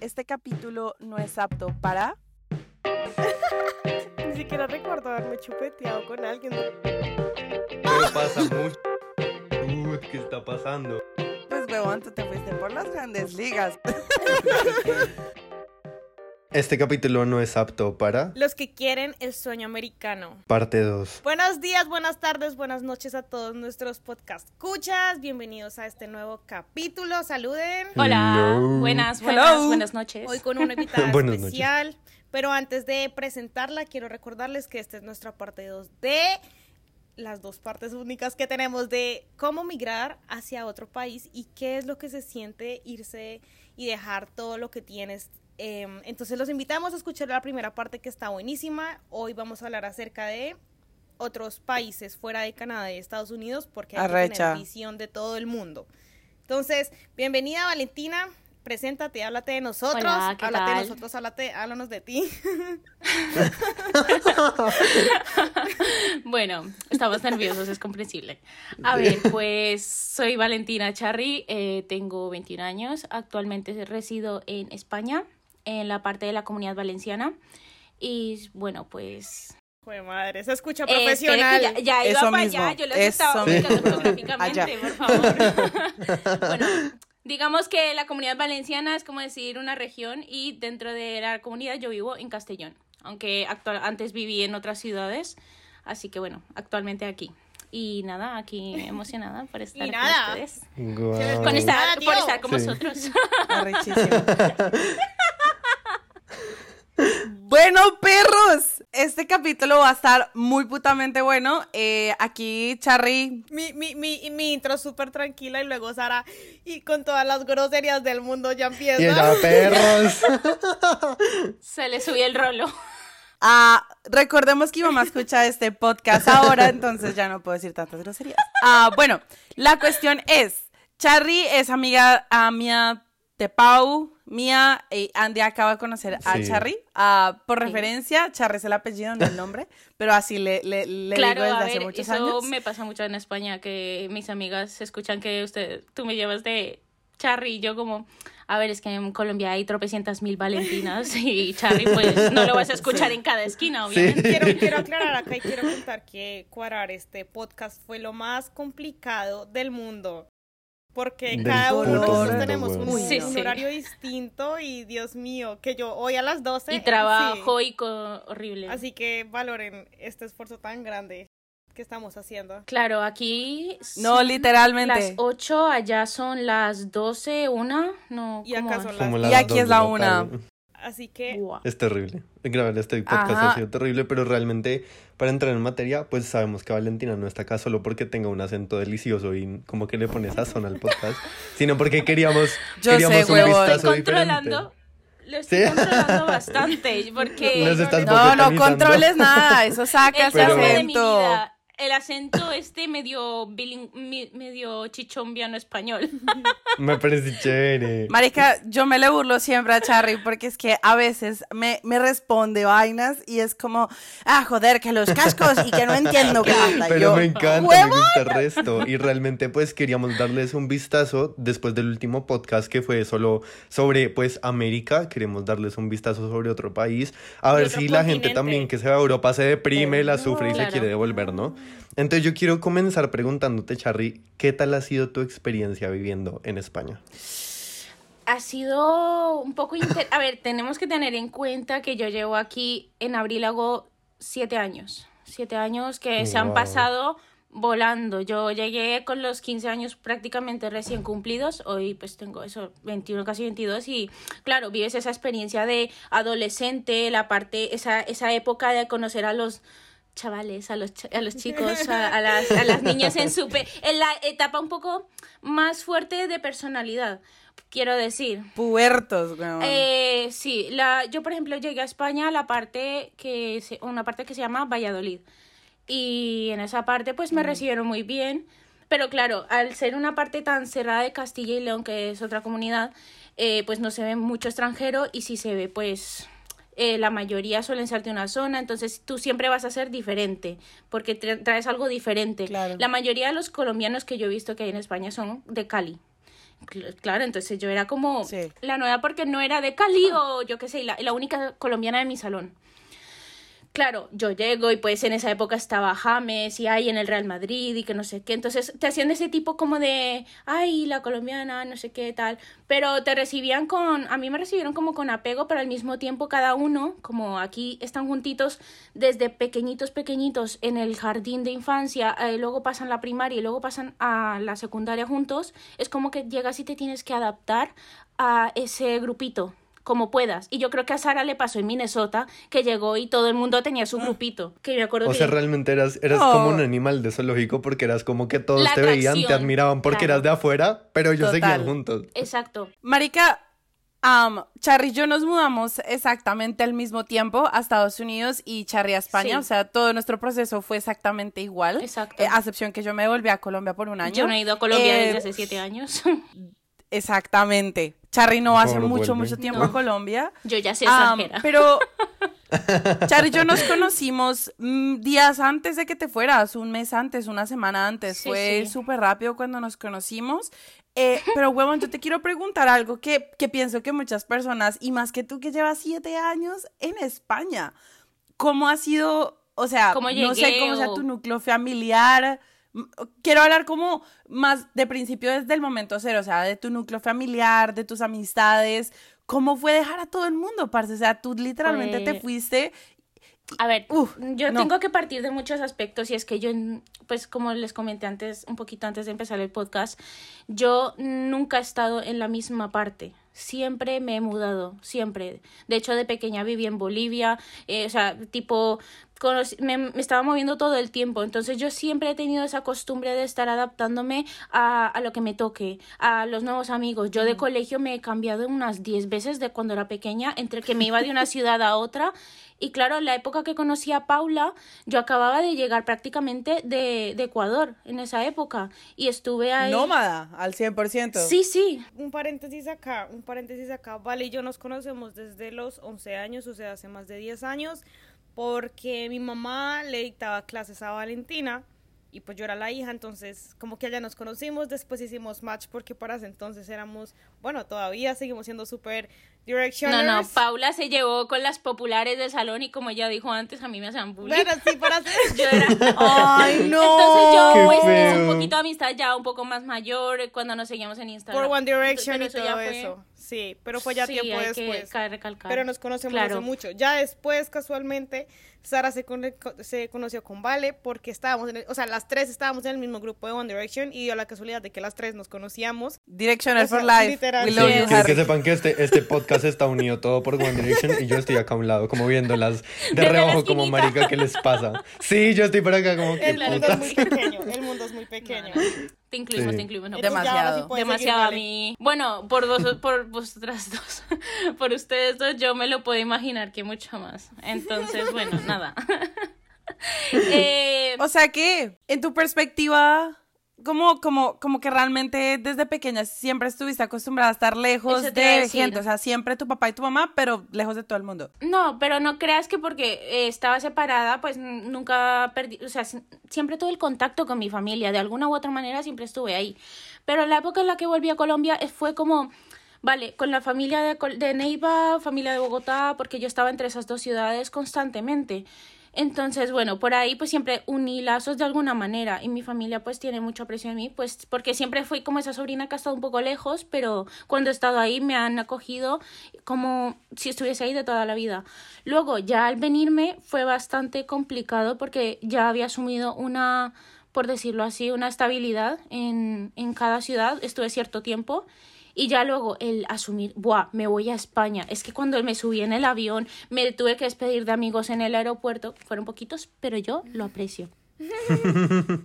Este capítulo no es apto para... Ni siquiera recuerdo haberme chupeteado con alguien. Pero pasa mucho. Uy, ¿qué está pasando? Pues huevón, tú te fuiste por las grandes ligas. Este capítulo no es apto para Los que quieren el sueño americano. parte 2. Buenos días, buenas tardes, buenas noches a todos nuestros podcast escuchas. Bienvenidos a este nuevo capítulo. Saluden. Hola, Hello. buenas, buenas, Hello. buenas noches. Hoy con una invitada noches. especial. Pero antes de presentarla, quiero recordarles que esta es nuestra parte 2 de las dos partes únicas que tenemos de cómo migrar hacia otro país y qué es lo que se siente irse y dejar todo lo que tienes. Em, entonces los invitamos a escuchar la primera parte que está buenísima. Hoy vamos a hablar acerca de otros países fuera de Canadá y Estados Unidos porque hay que Arrecha. tener visión de todo el mundo. Entonces, bienvenida Valentina, preséntate, háblate de nosotros, Hola, ¿qué háblate de nosotros, háblate, háblanos de ti. Bueno, estamos nerviosos, es comprensible. A ver, pues soy Valentina Charri, eh, tengo 21 años, actualmente resido en España, en la parte de la comunidad valenciana. Y bueno, pues. Joder, madre, se escucha eh, que profesional. ya, ya iba Eso para mismo, allá, yo los eso estaba geográficamente, por favor. bueno, digamos que la comunidad valenciana es como decir una región y dentro de la comunidad yo vivo en Castellón, aunque actual, antes viví en otras ciudades, así que bueno, actualmente aquí. Y nada, aquí emocionada por estar Y con nada. ustedes. Guau. Con estar, Nada, por estar con Sí. vosotros. Bueno, perros, este capítulo va a estar muy putamente bueno. Eh, aquí, Charry, Mi, mi, mi, mi intro súper tranquila y luego Sara, y con todas las groserías del mundo ya empieza. Y ella, perros. Se le subió el rolo. ah, recordemos que mi mamá escucha este podcast ahora, entonces ya no puedo decir tantas groserías. Ah, bueno, la cuestión es, Charry es amiga a mía de Pau, mía, y Andy acaba de conocer a Sí. Charry. Ah, por Sí. referencia, Charry es el apellido, no el nombre, pero así le, le, le claro, digo desde a hace ver, muchos eso años. me pasa mucho en España, que mis amigas escuchan que usted, tú me llevas de Charry y yo como, a ver, es que en Colombia hay tropecientas mil valentinas y Charry pues no lo vas a escuchar en cada esquina, obviamente. Quiero, quiero aclarar acá y quiero contar que cuadrar este podcast fue lo más complicado del mundo porque Del cada uno de nosotros tenemos un, sí, un sí. horario distinto y Dios mío, que yo hoy a las 12... Y trabajo sí. y horrible. Así que valoren este esfuerzo tan grande que estamos haciendo. Claro, aquí... No, literalmente. Las 8, allá son las 12, 1, no. Y acá son las... Como las y aquí es la 1. Así que. Es terrible. Grabar este podcast Ajá. ha sido terrible, pero realmente para entrar en materia, pues sabemos que Valentina no está acá solo porque tenga un acento delicioso y como que le pone sazón al podcast, sino porque queríamos, Yo queríamos sé, un vistazo Estoy diferente. controlando, lo estoy Sí. controlando bastante, porque... No, no controles nada, eso saca el ese Pero- problema de mi acento. vida, el acento este medio bilin- mi- medio chichombiano español. Me parece chévere. Marica, yo me le burlo siempre a Charry porque es que a veces me, me responde vainas y es como, ah, joder, que los cascos y que no entiendo qué pasa. Pero Yo, me encanta, me "Huevón". gusta el resto. Y realmente pues queríamos darles un vistazo después del último podcast que fue solo sobre pues América. Queremos darles un vistazo sobre otro país. A ver si la gente también que se va a Europa se deprime, la sufre y se Claro. quiere devolver, ¿no? Entonces yo quiero comenzar preguntándote, Charry, ¿qué tal ha sido tu experiencia viviendo en España? Ha sido un poco... inter- A ver, tenemos que tener en cuenta que yo llevo aquí, en abril hago siete años. Siete años que se han pasado volando. Yo llegué con los 15 años prácticamente recién cumplidos. Hoy pues tengo eso, 21, casi 22. Y claro, vives esa experiencia de adolescente, la parte, esa, esa época de conocer a los chavales, a los, ch- a los chicos, a, a las, a las niñas en su... en la etapa un poco más fuerte de personalidad, quiero decir. Puertos, weón. Eh, sí, la, yo por ejemplo llegué a España a la parte que se, una parte que se llama Valladolid y en esa parte pues me recibieron muy bien, pero claro, al ser una parte tan cerrada de Castilla y León que es otra comunidad, eh, pues no se ve mucho extranjero y si se ve pues eh, la mayoría suelen ser de una zona, entonces tú siempre vas a ser diferente, porque tra- traes algo diferente. Claro. La mayoría de los colombianos que yo he visto que hay en España son de Cali. Cl- Claro, entonces yo era como Sí. la nueva porque no era de Cali o yo qué sé, la, la única colombiana de mi salón. Claro, yo llego y pues en esa época estaba James y ahí en el Real Madrid y que no sé qué. Entonces te hacían ese tipo como de, ay, la colombiana, no sé qué tal. Pero te recibían con, a mí me recibieron como con apego, pero al mismo tiempo cada uno, como aquí están juntitos desde pequeñitos, pequeñitos en el jardín de infancia, eh, luego pasan la primaria y luego pasan a la secundaria juntos, es como que llegas y te tienes que adaptar a ese grupito como puedas. Y yo creo que a Sara le pasó en Minnesota, que llegó y todo el mundo tenía su grupito. Que me acuerdo O que... sea, realmente eras, eras como un animal de zoológico porque eras como que todos La te veían, te admiraban porque claro. eras de afuera, pero ellos Total. seguían juntos. Exacto. Marica, am, Charry y yo nos mudamos exactamente al mismo tiempo a Estados Unidos y Charry a España. Sí. O sea, todo nuestro proceso fue exactamente igual. Exacto. Eh, a excepción que yo me volví a Colombia por un año. Yo no he ido a Colombia Eh, desde hace siete años. Exactamente. Charry no hace ¿Cómo no mucho, vuelve? mucho tiempo No. a Colombia. yo ya Am, extranjera. pero Charry y yo nos conocimos mm, días antes de que te fueras, un mes antes, una semana antes. Sí, Fue sí. súper rápido cuando nos conocimos. Eh, pero, huevón, yo te quiero preguntar algo que, que pienso que muchas personas, y más que tú que llevas siete años en España, ¿cómo ha sido, o sea, ¿Cómo no sé cómo sea tu núcleo familiar? Quiero hablar como más de principio desde el momento cero, o sea, de tu núcleo familiar, de tus amistades. ¿Cómo fue dejar a todo el mundo, parce? O sea, tú literalmente te fuiste. A ver, Uf, yo no. tengo que partir de muchos aspectos y es que yo, pues como les comenté antes, un poquito antes de empezar el podcast, yo nunca he estado en la misma parte. Siempre me he mudado, siempre. De hecho, de pequeña viví en Bolivia, eh, o sea, tipo, me, me estaba moviendo todo el tiempo. Entonces yo siempre he tenido esa costumbre de estar adaptándome a, a lo que me toque, a los nuevos amigos. Yo de colegio me he cambiado unas 10 veces de cuando era pequeña, entre que me iba de una ciudad a otra. Y claro, la época que conocí a Paula, yo acababa de llegar prácticamente de, de Ecuador en esa época. Y estuve ahí. Nómada, al 100%. Sí, sí. Un paréntesis acá, un paréntesis acá. Vale y yo nos conocemos desde los 11 años, o sea, hace más de 10 años, porque mi mamá le dictaba clases a Valentina y pues yo era la hija, entonces como que allá nos conocimos, después hicimos match porque para ese entonces éramos, bueno, todavía seguimos siendo súper No, directioners. no, Paula se llevó con las populares del salón y como ella dijo antes, a mí me hacían bullying. Bueno, sí, para hacer... Yo era... Ay, no. Entonces yo, Qué pues, hice un poquito de amistad ya un poco más mayor eh, cuando nos seguíamos en Instagram. Por One Direction y eso todo ya fue- eso. Sí, pero fue ya Sí, tiempo hay que después. cabe recalcar. Pero nos conocemos Claro. hace mucho. Ya después, casualmente, Sara se, con- se conoció con Vale porque estábamos, en el- o sea, las tres estábamos en el mismo grupo de One Direction y dio la casualidad de que las tres nos conocíamos. Directioner O sea, for Life. literal. We love Sí, you, Quiero Harry. que sepan que este, este podcast está unido todo por One Direction y yo estoy acá a un lado, como viéndolas de la reojo, como marica, ¿qué les pasa? Sí, yo estoy por acá como que El mundo es muy pequeño, el mundo es muy pequeño. Te incluimos, Sí. te incluimos. No, sí Demasiado. seguir, demasiado a Vale. mí. Bueno, por vos, por vosotras dos, por ustedes dos, yo me lo puedo imaginar que mucho más. Entonces, bueno, nada. Eh, O sea que, en tu perspectiva, como, como, como que realmente desde pequeña siempre estuviste acostumbrada a estar lejos de decir. gente. O sea, siempre tu papá y tu mamá, pero lejos de todo el mundo. no, pero no creas que porque estaba separada, pues nunca perdí, o sea, si- siempre tuve el contacto con mi familia, de alguna u otra manera siempre estuve ahí. Pero la época en la que volví a Colombia eh, fue como, vale, con la familia de, de Neiva, familia de Bogotá, porque yo estaba entre esas dos ciudades constantemente. Entonces, bueno, por ahí pues siempre uní lazos de alguna manera y mi familia pues tiene mucho aprecio en mí, pues porque siempre fui como esa sobrina que ha estado un poco lejos, pero cuando he estado ahí me han acogido como si estuviese ahí de toda la vida. Luego, ya al venirme fue bastante complicado porque ya había asumido una, por decirlo así, una estabilidad en, en cada ciudad, estuve cierto tiempo. Y ya luego el asumir, buah, me voy a España. Es que cuando me subí en el avión, me tuve que despedir de amigos en el aeropuerto. Fueron poquitos, pero yo lo aprecio.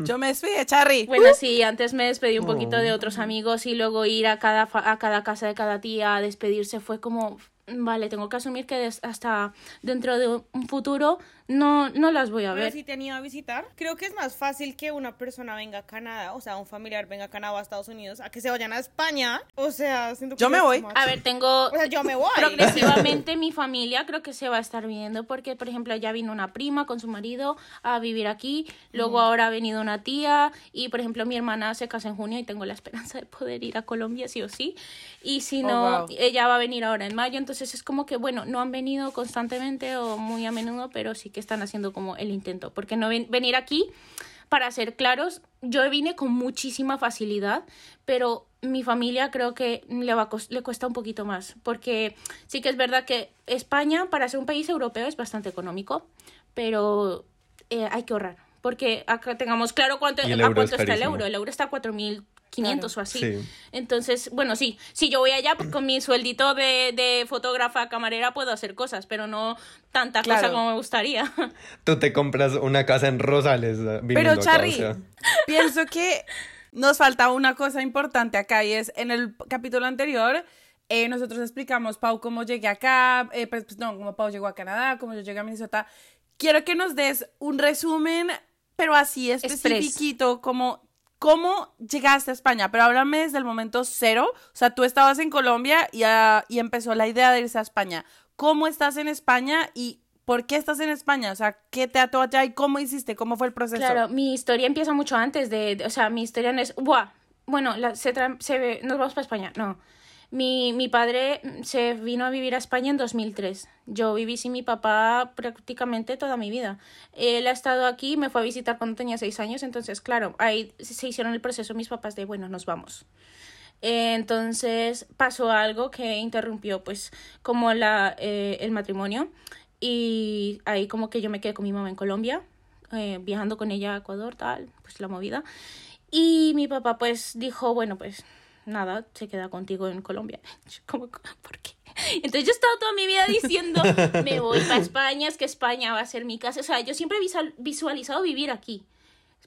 Yo me despedí de Charry. Bueno, sí, antes me despedí un poquito de otros amigos y luego ir a cada, fa- a cada casa de cada tía a despedirse fue como vale, tengo que asumir que des- hasta dentro de un futuro no, no las voy a Pero ver. si te han ido a visitar, creo que es más fácil que una persona venga a Canadá, o sea, un familiar venga a Canadá o a Estados Unidos, a que se vayan a España. O sea, siento que Yo me voy. A ver, tengo O sea, yo me voy. progresivamente mi familia creo que se va a estar viendo porque, por ejemplo, ya vino una prima con su marido a vivir aquí, luego ahora ha venido una tía y, por ejemplo, mi hermana se casa en junio y tengo la esperanza de poder ir a Colombia sí o sí. Y si Oh, no, wow. ella va a venir ahora en mayo, entonces es como que, bueno, no han venido constantemente o muy a menudo, pero sí que están haciendo como el intento, porque no ven- venir aquí para ser claros, yo vine con muchísima facilidad, pero mi familia creo que le, va le cuesta un poquito más, porque sí que es verdad que España, para ser un país europeo, es bastante económico, pero eh, hay que ahorrar, porque acá tengamos claro cuánto, a cuánto es está el euro. El euro está a 4.500 o así. Sí. Entonces, bueno, sí, si yo voy allá pues, con mi sueldito de, de fotógrafa, camarera, puedo hacer cosas, pero no tanta cosa Claro. como me gustaría. Tú te compras una casa en Rosales. eh, Pero o Charly, sea. pienso que nos falta una cosa importante acá y es en el capítulo anterior. eh, nosotros explicamos, Pau, cómo llegué acá, eh, pues, pues, no, cómo Pau llegó a Canadá, cómo yo llegué a Minnesota. Quiero que nos des un resumen, pero así especifiquito, como cómo llegaste a España. Pero háblame desde el momento cero. O sea, tú estabas en Colombia y, ah, y empezó la idea de irse a España. ¿Cómo estás en España y por qué estás en España? O sea, ¿qué te ató allá y cómo hiciste? ¿Cómo fue el proceso? Claro, mi historia empieza mucho antes de, de- o sea, mi historia no es, buah, bueno, la- se, se ve- nos vamos para España, no. Mi, mi padre mm, se vino a vivir a España en 2003. Yo viví sin mi papá prácticamente toda mi vida. Él ha estado aquí, me fue a visitar cuando tenía seis años, entonces, claro, ahí se hicieron el proceso mis papás de, bueno, nos vamos. Entonces pasó algo que interrumpió pues como la, eh, el matrimonio y ahí como que yo me quedé con mi mamá en Colombia, eh, viajando con ella a Ecuador, tal, pues la movida. Y mi papá pues dijo, bueno pues nada, se queda contigo en Colombia. Yo como, ¿por qué? Entonces yo he estado toda mi vida diciendo, me voy para España, es que España va a ser mi casa. O sea, yo siempre he visual- visualizado vivir aquí.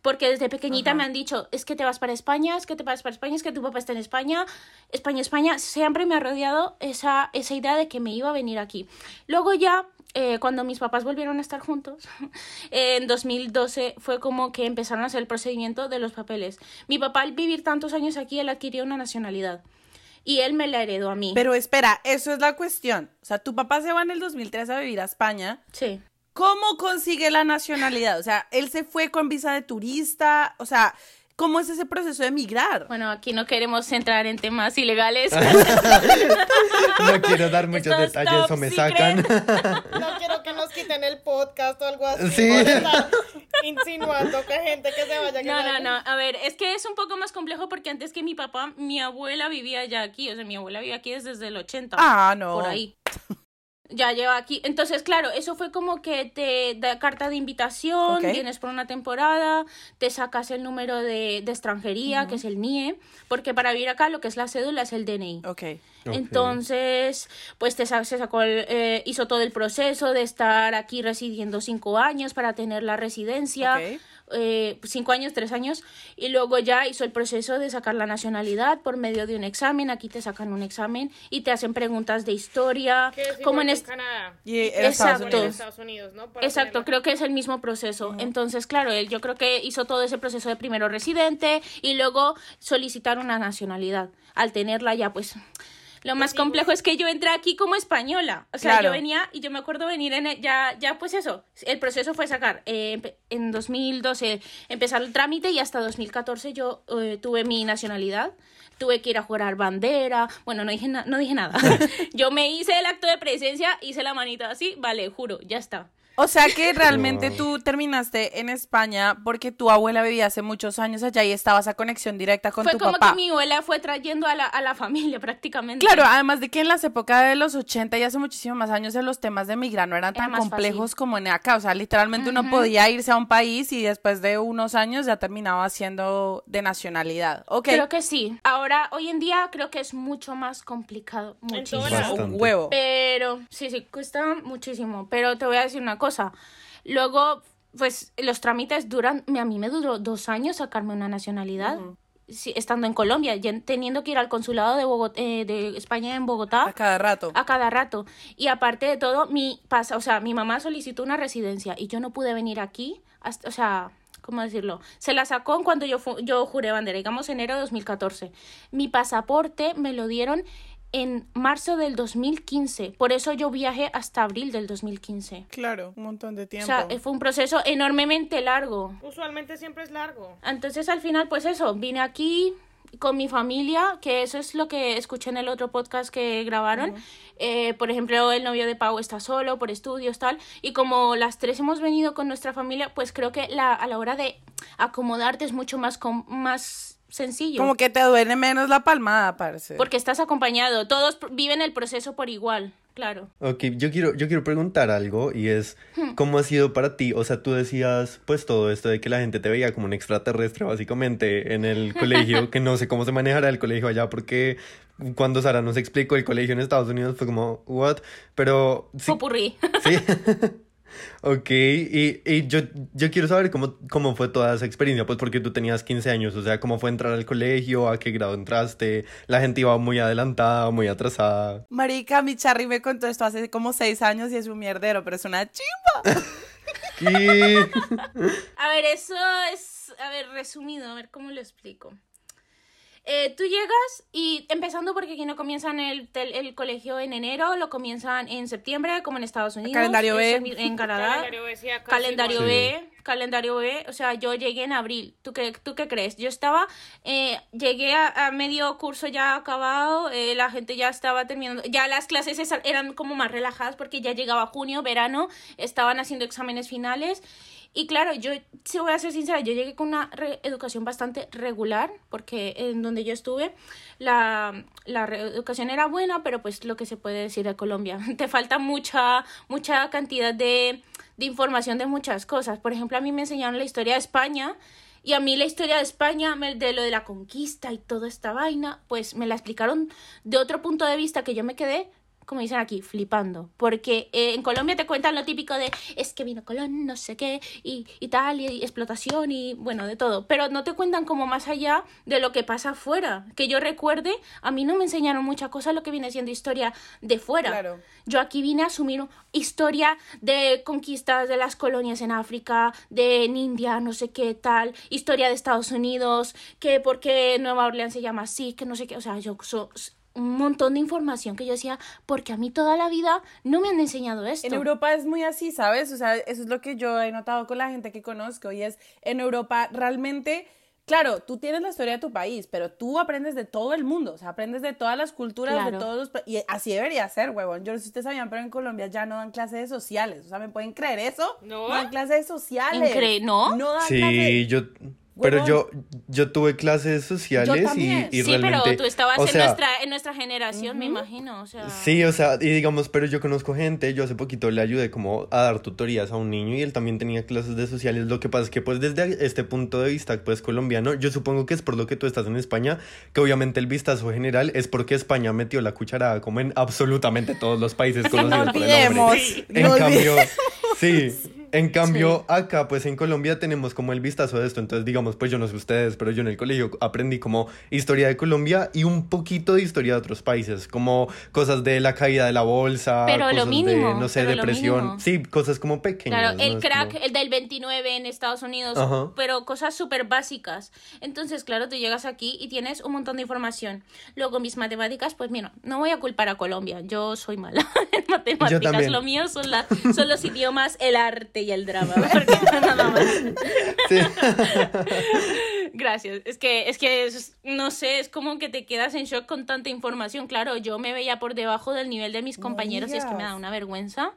Porque desde pequeñita me han dicho, es que te vas para España, es que te vas para España, es que tu papá está en España, España, España. Siempre me ha rodeado esa, esa idea de que me iba a venir aquí. Luego ya, eh, cuando mis papás volvieron a estar juntos, en 2012 fue como que empezaron a hacer el procedimiento de los papeles. Mi papá al vivir tantos años aquí, él adquirió una nacionalidad. Y él me la heredó a mí. Pero espera, eso es la cuestión. O sea, tu papá se va en el 2003 a vivir a España. sí. ¿Cómo consigue la nacionalidad? O sea, él se fue con visa de turista. O sea, ¿cómo es ese proceso de migrar? Bueno, aquí no queremos entrar en temas ilegales. No quiero dar muchos detalles top o me sacan. No quiero que nos quiten el podcast o algo así. Sí. insinuando que gente que se vaya a No, no, no. A ver, es que es un poco más complejo porque antes que mi papá, mi abuela vivía ya aquí. O sea, mi abuela vivía aquí desde el 80. Ah, no. Por ahí. Ya lleva aquí. Entonces, claro, eso fue como que te da carta de invitación, vienes por una temporada, te sacas el número de, de extranjería, que es el NIE, porque para vivir acá lo que es la cédula es el DNI. Ok. Ok. Entonces, pues te se sacó el- eh, hizo todo el proceso de estar aquí residiendo cinco años para tener la residencia. Eh, cinco años, tres años, y luego ya hizo el proceso de sacar la nacionalidad por medio de un examen. Aquí te sacan un examen y te hacen preguntas de historia, es como en est- Canadá. Y en Exacto. Estados Con Unidos. Estados Unidos, ¿no? Para Exacto, creo que es el mismo proceso. Entonces, claro, él yo creo que hizo todo ese proceso de primero residente y luego solicitar una nacionalidad. Al tenerla ya, pues... Lo más complejo es que yo entré aquí como española. O sea, Claro. yo venía y yo me acuerdo venir en el- ya, ya pues eso. El proceso fue sacar. eh, en 2012 empezar el trámite y hasta 2014 yo eh, tuve mi nacionalidad. Tuve que ir a jurar bandera. Bueno, no dije, na- no dije nada. yo me hice el acto de presencia, hice la manita así. Vale, juro, ya está. O sea que realmente tú terminaste en España porque tu abuela vivía hace muchos años allá y estabas a conexión directa con fue tu como papá. que mi abuela fue trayendo a la, a la familia prácticamente. Claro, además de que en las épocas de los 80 y hace muchísimos más años los temas de migrar no eran Era tan complejos fácil. como en acá. O sea, literalmente uno podía irse a un país y después de unos años ya terminaba siendo de nacionalidad. Ok. Creo que sí. Ahora, hoy en día, creo que es mucho más complicado. Muchísimo. un huevo. Pero, sí, sí, cuesta muchísimo. Pero te voy a decir una cosa. Luego, pues, los trámites duran, a mí me duró dos años sacarme una nacionalidad. sí, estando en Colombia, teniendo que ir al consulado de, Bogot- eh, de España en Bogotá A cada rato. a cada rato. Y aparte de todo, mi pasa, o sea, mi mamá solicitó una residencia y yo no pude venir aquí, hasta, o sea, ¿cómo decirlo? Se la sacó cuando yo, yo juré bandera, digamos enero de 2014. Mi pasaporte me lo dieron en marzo del 2015, por eso yo viajé hasta abril del 2015. Claro, un montón de O tiempo. sea, eh, fue un proceso enormemente largo. Usualmente siempre es largo. Entonces al final, pues eso, vine aquí con mi familia, que eso es lo que escuché en el otro podcast que grabaron. Eh, por ejemplo, el novio de Pau está solo por estudios, tal. Y como las tres hemos venido con nuestra familia, pues creo que la, a la hora de acomodarte es mucho más, com- más sencillo. Como que te duele menos la palmada, parece. Porque estás acompañado. Todos viven el proceso por igual, claro. Ok, yo quiero, yo quiero preguntar algo y es, ¿cómo ha sido para ti? O sea, tú decías, pues, todo esto de que la gente te veía como un extraterrestre, básicamente, en el colegio, que no sé cómo se manejará el colegio allá, porque cuando Sara nos explicó el colegio en Estados Unidos fue como, ¿what? Pero, sí, Popurrí. sí. Ok, y, y yo, yo quiero saber cómo, cómo fue toda esa experiencia, pues porque tú tenías 15 años, o sea, cómo fue entrar al colegio, a qué grado entraste, la gente iba muy adelantada, muy atrasada. Marica, mi Charry me contó esto hace como seis años y es un mierdero, pero es una chimba. ¿Qué? A ver, eso es, a ver, resumido, a ver cómo lo explico. Eh, tú llegas y empezando porque aquí no comienzan el, tel- el colegio en enero, lo comienzan en septiembre, como en Estados Unidos. Calendario B. En, en Canadá. Calendario B, sí, acá Calendario Sí. B, calendario B, o sea, yo llegué en abril. ¿Tú qué, tú qué crees? Yo estaba, eh, llegué a, a medio curso ya acabado, eh, la gente ya estaba terminando, ya las clases eran como más relajadas porque ya llegaba junio, verano, estaban haciendo exámenes finales. Y claro, yo, si voy a ser sincera, yo llegué con una re- educación bastante regular, porque en donde yo estuve, la, la educación era buena, pero pues lo que se puede decir de Colombia, te falta mucha, mucha cantidad de, de información de muchas cosas. Por ejemplo, a mí me enseñaron la historia de España, y a mí la historia de España, de lo de la conquista y toda esta vaina, pues me la explicaron de otro punto de vista que yo me quedé, como dicen aquí, flipando. Porque eh, en Colombia te cuentan lo típico de es que vino Colón, no sé qué, y, y tal, y, explotación, y bueno, de todo. Pero no te cuentan como más allá de lo que pasa afuera. Que yo recuerde, a mí no me enseñaron mucha cosa lo que viene siendo historia de fuera. Claro. Yo aquí vine a asumir historia de conquistas de las colonias en África, de en India, no sé qué tal, historia de Estados Unidos, que por qué Nueva Orleans se llama así, que no sé qué, o sea, yo so- un montón de información que yo decía, porque a mí toda la vida no me han enseñado esto. En Europa es muy así, ¿sabes? O sea, eso es lo que yo he notado con la gente que conozco y es, en Europa realmente, claro, tú tienes la historia de tu país, pero tú aprendes de todo el mundo, o sea, aprendes de todas las culturas, de todos los... Y así debería ser, huevón. Yo no sé si ustedes sabían, pero en Colombia ya no dan clases de sociales, o sea, ¿me pueden creer eso? ¿No? dan clases de sociales. Incre- ¿no? No dan Sí, clases... yo... Pero yo, yo tuve clases sociales y, y sí, realmente... pero tú estabas o en, sea, nuestra, en nuestra generación, me imagino, o sea... Sí, o sea, y digamos, pero yo conozco gente, yo hace poquito le ayudé como a dar tutorías a un niño y él también tenía clases de sociales. Lo que pasa es que pues desde este punto de vista pues colombiano, yo supongo que es por lo que tú estás en España, que obviamente el vistazo general es porque España metió la cucharada como en absolutamente todos los países No conocidos por el nombre. olvidemos. En no cambio, olvidemos. sí, en cambio acá pues en Colombia tenemos como el vistazo de esto, entonces digamos pues yo no sé ustedes, pero yo en el colegio aprendí como historia de Colombia y un poquito de historia de otros países, como cosas de la caída de la bolsa, Pero lo cosas mínimo, de, no sé, lo depresión, sí, cosas como pequeñas. Claro, ¿no? el Es crack, como- el del 29 en Estados Unidos, Ajá. pero cosas súper básicas. Entonces, claro, tú llegas aquí y tienes un montón de información. Luego, mis matemáticas, pues mira, no voy a culpar a Colombia, yo soy mala en matemáticas. Lo mío son, la- son los idiomas, el arte y el drama, porque nada más. Sí. Gracias. Es que, es que, es- no sé, es como que te quedas en shock con tanta información. Claro, yo me veía por debajo del nivel de mis No compañeros y es que me da una vergüenza.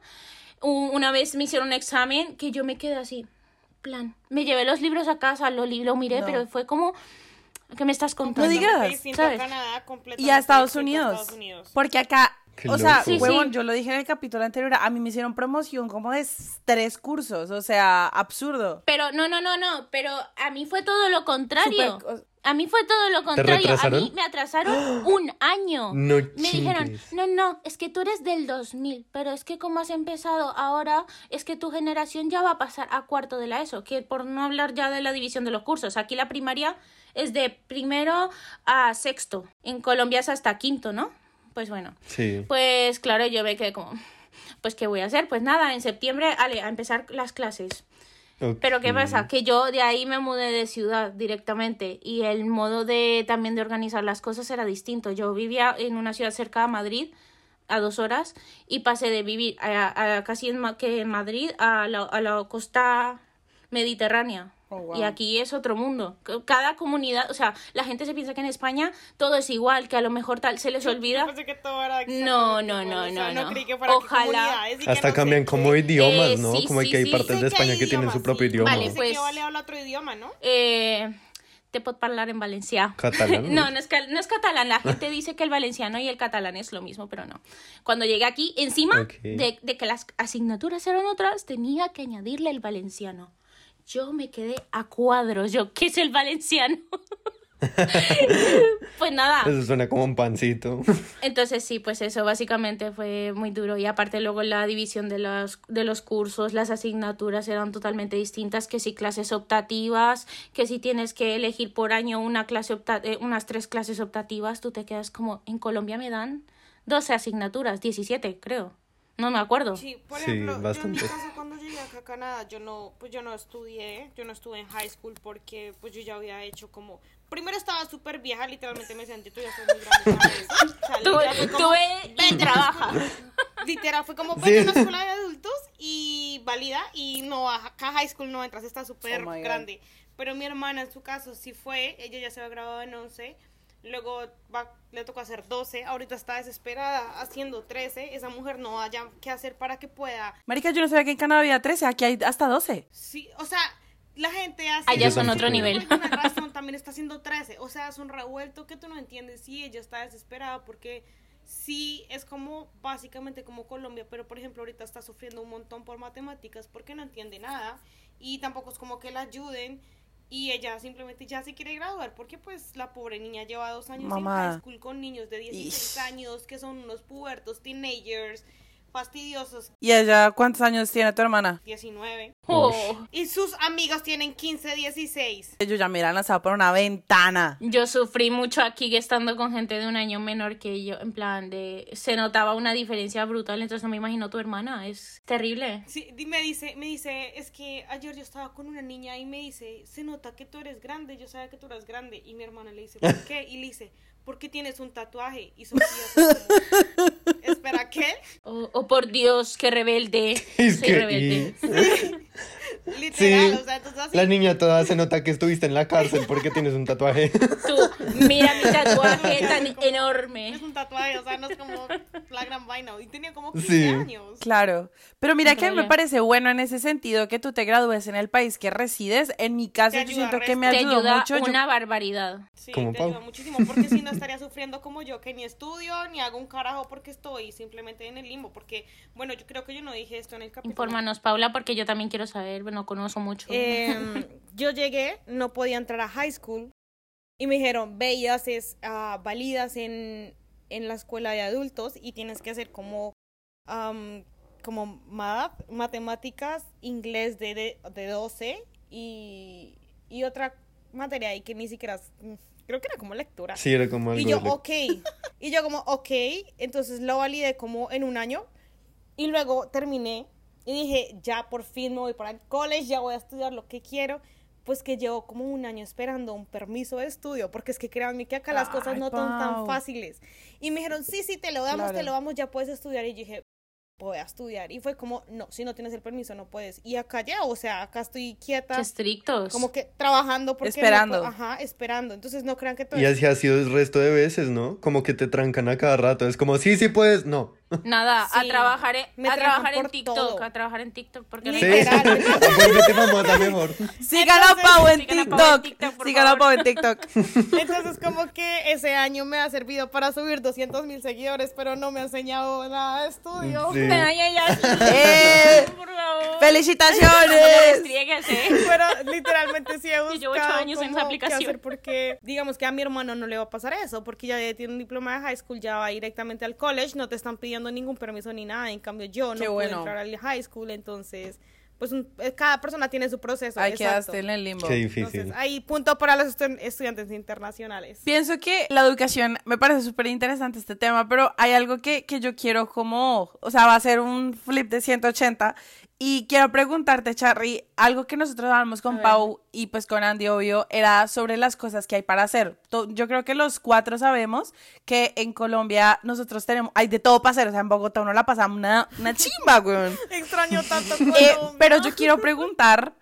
Una vez me hicieron un examen que yo me quedé así, plan. Me llevé los libros a casa, lo, lo miré, No. pero fue como, ¿qué me estás contando? No digas. ¿sabes? Y a Estados Unidos. Estados Unidos. Porque acá, Qué o sea. Sí, huevón, sí. yo lo dije en el capítulo anterior, a mí me hicieron promoción como de tres cursos, o sea, absurdo. Pero no, no, no, no, pero a mí fue todo lo contrario. A mí fue todo lo contrario. A mí me atrasaron un año. No me dijeron, no, no, es que tú eres del 2000, pero es que como has empezado ahora, es que tu generación ya va a pasar a cuarto de la ESO, que por no hablar ya de la división de los cursos. Aquí la primaria es de primero a sexto. En Colombia es hasta quinto, ¿no? Pues bueno. Sí. Pues claro, yo me quedé como, pues ¿qué voy a hacer? Pues nada, en septiembre, ale, a empezar las clases. Pero ¿qué pasa? Que yo de ahí me mudé de ciudad directamente y el modo de también de organizar las cosas era distinto. Yo vivía en una ciudad cerca a Madrid a dos horas y pasé de vivir a, a casi en, que en Madrid a la, a la costa mediterránea. Oh, wow. Y aquí es otro mundo. Cada comunidad, o sea, la gente se piensa que en España todo es igual, que a lo mejor tal se les olvida. Pensé que todo era No, no, no, o sea, no, no. creí que fuera que Ojalá. que Hasta no cambian como idiomas, Eh, ¿no? sí, como sí, que hay sí. partes de España que tienen su propio sí. idioma. Vale, pues- que Vale habla otro idioma, ¿no? Eh, te puedo hablar en valencià. Catalán. No, no es, no es catalán. La gente dice que el valenciano y el catalán es lo mismo, pero no. Cuando llegué aquí, encima de que las asignaturas eran otras, tenía que añadirle el valenciano. Yo me quedé a cuadros. Yo, ¿qué es el valenciano? pues nada. Eso suena como un pancito. Entonces sí, pues eso básicamente fue muy duro y aparte luego la división de los, de los cursos, las asignaturas eran totalmente distintas, que si clases optativas, que si tienes que elegir por año una clase opta- eh, unas tres clases optativas, tú te quedas como, en Colombia me dan 12 asignaturas, 17 creo, no me acuerdo. Sí, por Sí, ejemplo, yo en mi bastante. caso cuando llegué acá a Canadá, yo no, pues yo no estudié, yo no estuve en high school porque pues yo ya había hecho como, primero estaba súper vieja, literalmente me sentí, tú ya estás muy grande. O sea, Tú, literal fue tú como, ve y "Vete a trabaja. Literal, fue como, Sí. vete a una escuela de adultos y valida y no, acá a high school no entras, está súper Oh my God. grande. Pero mi hermana en su caso sí fue, ella ya se había graduado en 11, luego va, le tocó hacer 12, ahorita está desesperada haciendo 13, esa mujer no haya qué hacer para que pueda Marica, yo no sabía que en Canadá había 13, aquí hay hasta 12. Sí, o sea, la gente hace... Allá son por otro alguna nivel. razón también está haciendo 13. O sea, es un revuelto que tú no entiendes. Sí, ella está desesperada porque sí es como básicamente como Colombia, pero por ejemplo ahorita está sufriendo un montón por matemáticas porque no entiende nada y tampoco es como que la ayuden y ella simplemente ya se quiere graduar porque pues la pobre niña lleva dos años en high school con niños de 16 Ish. años que son unos pubertos, teenagers, fastidiosos, ¿Y ella cuántos años tiene tu hermana? 19. Oh, Y sus amigas tienen 15, 16. Ellos ya han lanzado por una ventana. Yo sufrí mucho aquí estando con gente de un año menor que yo, en plan de... Se notaba una diferencia brutal, entonces no me imagino tu hermana, es terrible. Sí, me dice, me dice, es que ayer yo estaba con una niña y me dice, se nota que tú eres grande, yo sabía que tú eres grande. Y mi hermana le dice, ¿por qué? Y le dice, ¿por qué tienes un tatuaje? Y Sofía espera, ¿qué? Oh, oh, por Dios, qué rebelde. Es Soy que- rebelde. Literal, Sí. o sea, entonces así. La niña toda se nota que estuviste en la cárcel porque tienes un tatuaje. Tú, mira mi tatuaje tan Es enorme. un tatuaje, o sea, no es como la gran vaina. Y tenía como 15 Sí. años. Claro, pero mira que a mí me parece bueno en ese sentido que tú te gradúes en el país que resides. En mi caso, yo siento que me Te ayudó ayuda mucho. yo- una barbaridad. Sí, Como te Pau. ayuda muchísimo, porque si no estaría sufriendo como yo, que ni estudio, ni hago un carajo porque estoy simplemente en el limbo. Porque, bueno, yo creo que yo no dije esto en el capítulo. Infórmanos, Paula, porque yo también quiero saber, no conozco mucho. Em, yo llegué, no podía entrar a high school y me dijeron, ve y haces validas en, en la escuela de adultos y tienes que hacer como, am, como math, matemáticas, inglés de, de, de 12 y, y otra materia ahí que ni siquiera, mm, creo que era como lectura. Sí, era como algo Y yo, de- ok. Y yo como, ok. Entonces lo validé como en un año. Y luego terminé. Y dije, ya por fin me voy para el college, ya voy a estudiar lo que quiero. Pues que llevo como un año esperando un permiso de estudio. Porque es que créanme que acá las cosas Ay, no son tan fáciles. Y me dijeron, sí, sí, te lo damos, Claro. te lo damos, ya puedes estudiar. Y yo dije, voy a estudiar. Y fue como, no, si no tienes el permiso no puedes. Y acá ya, o sea, acá estoy quieta. Qué estrictos. Como que trabajando porque no Esperando. puedo- ajá, esperando. Entonces no crean que todo Y es así ha sido el resto de veces, ¿no? Como que te trancan a cada rato. Es como, sí, sí puedes, no. Nada, a Sí, trabajar, en, me a trabajar en TikTok, todo. a trabajar en TikTok, porque no Sí. Famosa mejor. Sigan a Pau en a TikTok. Sigan a. Pau en TikTok. Entonces como que ese año me ha servido para subir 200 mil seguidores, pero no me ha enseñado nada de estudio. Sí. Ay, ay, ay. Eh, Por favor. ¡Felicitaciones! Estriegues, ¿eh? Pero literalmente sí he Yo llevo ocho buscado años en esa qué aplicación. hacer porque digamos que a mi hermano no le va a pasar eso porque ya tiene un diploma de high school ya va directamente al college no te están pidiendo ningún permiso ni nada en cambio yo no bueno. entrar al high school entonces pues un- eh, cada persona tiene su proceso Ahí quedaste en el limbo. Qué difícil. entonces ahí punto para los estu- estudiantes internacionales Pienso que la educación, me parece súper interesante este tema, pero hay algo que, que yo quiero como, o sea, va a ser un flip de 180 y quiero preguntarte, Charry, algo que nosotros hablamos con Pau y pues con Andy, obvio, era sobre las cosas que hay para hacer. Yo creo que los cuatro sabemos que en Colombia nosotros tenemos, hay de todo para hacer, o sea, en Bogotá uno la pasamos una, una chimba, weón. extraño tanto Eh, Colombia. pero yo quiero preguntar,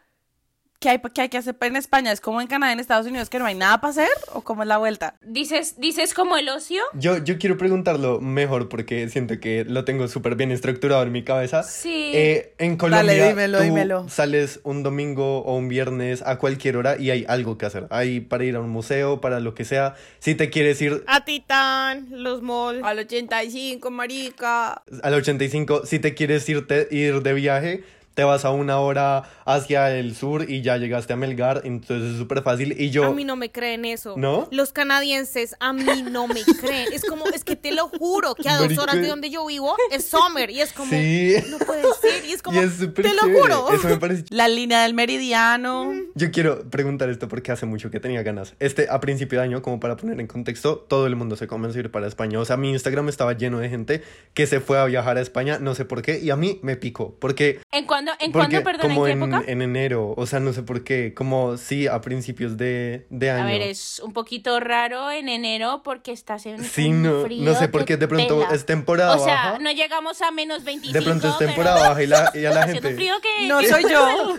¿qué hay, ¿qué hay que hacer en España? ¿Es como en Canadá, en Estados Unidos, que no hay nada para hacer? ¿O cómo es la vuelta? ¿Dices, ¿Dices como el ocio? Yo, yo quiero preguntarlo mejor porque siento que lo tengo súper bien estructurado en mi cabeza. Sí. Eh, en Colombia, dímelo, tú dímelo. sales un domingo o un viernes a cualquier hora y hay algo que hacer. Hay para ir a un museo, para lo que sea. Si te quieres ir a Titán los malls Al 85, marica. al 85, si te quieres irte, ir de viaje, te vas a una hora hacia el sur y ya llegaste a Melgar, entonces es súper fácil. Y yo... A mí no me creen eso. ¿No? Los canadienses a mí no me creen. Es como, es que te lo juro que a dos horas de donde yo vivo es summer y es como, Sí. no puede ser. Y es como, y es te lo chévere. juro. Eso me parece La línea del meridiano. Yo quiero preguntar esto porque hace mucho que tenía ganas. Este, a principio de año, como para poner en contexto, todo el mundo se comenzó a ir para España. O sea, mi Instagram estaba lleno de gente que se fue a viajar a España, no sé por qué, y a mí me picó. Porque, ¿En cuándo, en porque cuándo perdón, como en qué en, época? en enero, o sea, no sé por qué, como sí, a principios de, de año. A ver, es un poquito raro en enero porque estás en Sí, un no, frío no sé por qué, de pronto pela. es temporada O sea, baja. no llegamos a menos 25. De pronto es pero temporada baja y, la, y a la gente... frío que... No que- soy yo.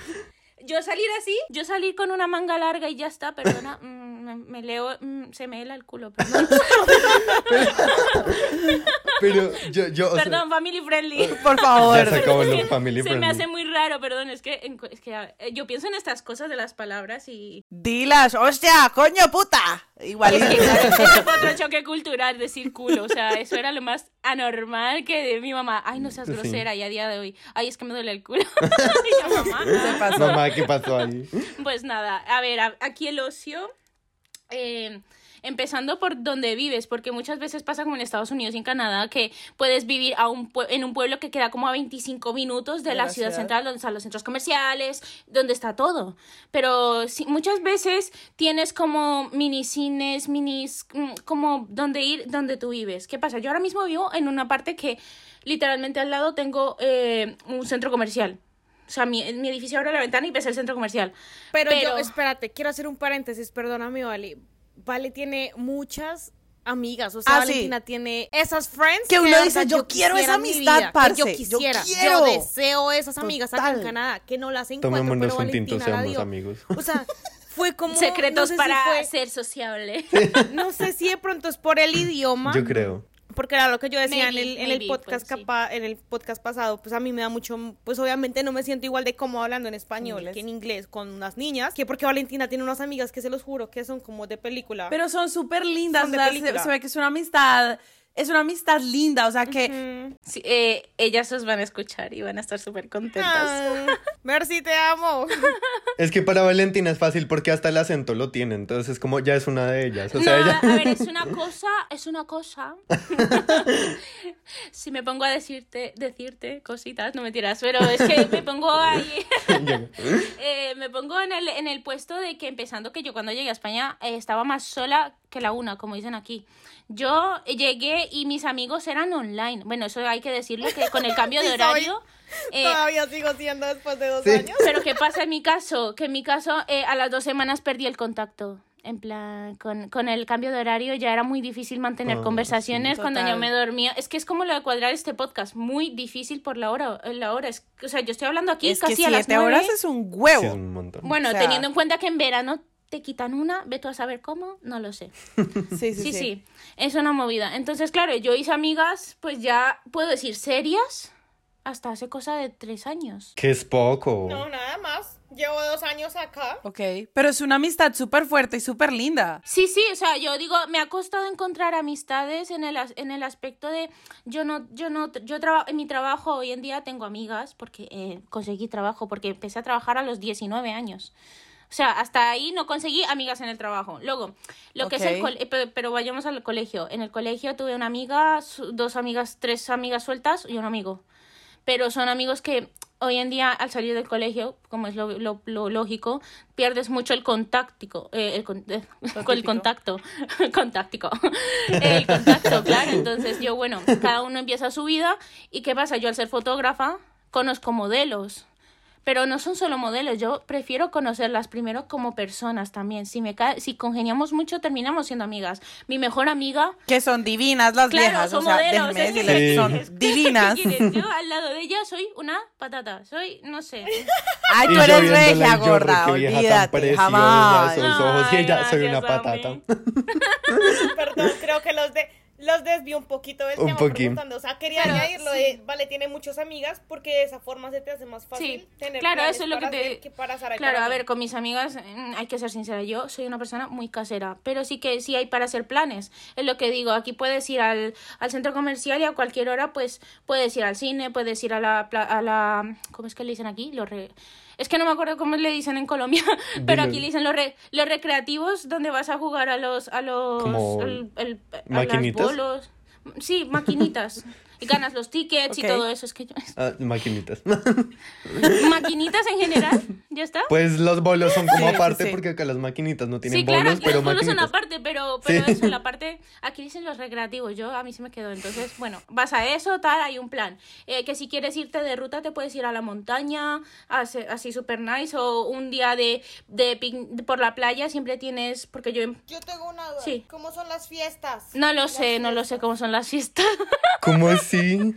Yo salir así, yo salir con una manga larga y ya está, perdona, mm, me, me leo, mm, se me hela el culo, perdón. Pero yo, yo, o sea, perdón, family friendly. Por favor. ya se acabó family se me hace muy raro, perdón, es que, en- es que a- eh, yo pienso en estas cosas de las palabras y... Dilas, hostia, coño, puta. Igual. Es que, otro choque cultural decir culo, o sea, eso era lo más anormal que de mi mamá, ay, no seas Sí. grosera, y a día de hoy, ay, es que me duele el culo. y yo, mamá, Se pasó. Mamá, ¿qué pasó ahí? Pues nada, a ver, aquí el ocio, eh, empezando por donde vives, porque muchas veces pasa como en Estados Unidos y en Canadá, que puedes vivir a un pue- en un pueblo que queda como a 25 minutos de, De la, la ciudad, ciudad. central, donde están los centros comerciales, donde está todo. Pero sí, muchas veces tienes como mini cines, minis, mm, como donde ir, donde tú vives. ¿Qué pasa? Yo ahora mismo vivo en una parte que literalmente al lado tengo eh, un centro comercial. O sea, mi, mi edificio abre la ventana y ves el centro comercial. Pero, Pero- yo, espérate, quiero hacer un paréntesis, perdóname, Vale. Vale tiene muchas amigas, o sea, Ah, sí. Valentina tiene esas friends Que uno dice, yo quiero esa amistad, vida, parce, Yo yo quisiera, yo, quiero. deseo esas amigas acá en Total. Canadá, que no las encuentro, Tomémonos pero un tinto, Valentina la seamos amigos. O sea, fue como... Secretos no sé si para fue- ser sociable. no sé si de pronto es por el idioma. Yo creo. Porque era lo que yo decía Maybe, en el, en maybe, el podcast pues, sí. capa- en el podcast pasado, pues a mí me da mucho, pues obviamente no me siento igual de cómodo hablando en español Inglés. que en inglés con unas niñas, que porque Valentina tiene unas amigas que se los juro que son como de película. Pero son súper lindas. Son de o sea, se, película. se ve que es una amistad. Es una amistad linda. O sea que. Mm. Sí, eh, ellas os van a escuchar y van a estar súper contentas. Ah, Mercy, te amo. Es que para Valentina es fácil porque hasta el acento lo tiene, entonces es como ya es una de ellas. O no, sea, ella... a ver, es una cosa, es una cosa. si me pongo a decirte, decirte cositas, no me tiras, pero es que me pongo ahí, eh, me pongo en el, en el puesto de que empezando que yo cuando llegué a España eh, estaba más sola que la una, como dicen aquí. Yo llegué y mis amigos eran online. Bueno, eso hay que decirlo, que con el cambio de horario... eh, Todavía sigo siendo después de dos Sí. años. pero ¿qué pasa en mi caso? Que en mi caso eh, a las dos semanas perdí el contacto. En plan, con, con el cambio de horario ya era muy difícil mantener Ah, conversaciones sí. cuando yo me dormía. Es que es como lo de cuadrar este podcast, muy difícil por la hora. La hora. Es, o sea, yo estoy hablando aquí es que casi a las siete nueve. horas es un huevo. Sí, es un montón. Bueno, O sea- teniendo en cuenta que en verano te quitan una, ve tú a saber cómo, no lo sé. Sí, sí, Sí, sí. sí, es una movida. Entonces, claro, yo hice amigas, pues ya puedo decir serias, hasta hace cosa de tres años. Que es poco. No, nada más. Llevo dos años acá. Ok, pero es una amistad súper fuerte y súper linda. Sí, sí, o sea, yo digo, me ha costado encontrar amistades en el, as- en el aspecto de, yo no, yo no, yo trabajo, en mi trabajo hoy en día tengo amigas porque eh, conseguí trabajo, porque empecé a trabajar a los 19 años. O sea, hasta ahí no conseguí amigas en el trabajo. Luego, lo que es el colegio, pero, pero vayamos al colegio. En el colegio tuve una amiga, dos amigas, tres amigas sueltas y un amigo. Pero son amigos que hoy en día, al salir del colegio, como es lo, lo- lo lógico, pierdes mucho el contactico, eh, el, con- eh, el contacto, contáctico, el contacto, claro. Entonces yo, bueno, cada uno empieza su vida y ¿qué pasa? Yo al ser fotógrafa conozco modelos. Pero no son solo modelos, yo prefiero conocerlas primero como personas también. Si me cae, si congeniamos mucho, terminamos siendo amigas. Mi mejor amiga Que son divinas las Claro, viejas. son o sea, modelos, es que- Sí. son divinas. Yo al lado de ella soy una patata. Soy, no sé. Ay, tú eres regia, gorda. Olvídate, jamás. esos ojos, y ella, soy una patata. Perdón, creo que los de los desvió un poquito del Un tema poquín. preguntando. O sea, quería añadirlo sí. de, vale, tiene muchas amigas porque de esa forma se te hace más fácil Sí, tener claro, eso es lo que te- que para Sara Claro, para a ver, con mis amigas mm, hay que ser sincera. Yo soy una persona muy casera, pero sí que sí hay para hacer planes. Es lo que digo. Aquí puedes ir al, al centro comercial y a cualquier hora, pues puedes ir al cine, puedes ir a la, pla- a la ¿cómo es que le dicen aquí? Los re- Es que no me acuerdo cómo le dicen en Colombia, pero aquí le dicen los, re- los recreativos donde vas a jugar a los a los el- el- a las maquinitas. bolos. Sí, maquinitas. Y ganas los tickets y todo eso. Es que yo- Ah, maquinitas. maquinitas en general, ¿ya está? Pues los bolos son como Sí, aparte sí. porque acá las maquinitas no tienen Sí, claro, bolos, pero los bolos son aparte, pero, pero Sí. eso, la parte, aquí dicen los recreativos, yo a mí se me quedó, entonces, bueno, vas a eso, tal, hay un plan, Eh, que si quieres irte de ruta te puedes ir a la montaña, así, así super nice, o un día de, de pic- por la playa, siempre tienes, porque yo Yo tengo una duda. Sí. ¿Cómo son las fiestas? no lo Las sé, no lo sé cómo son las fiestas. ¿Cómo así?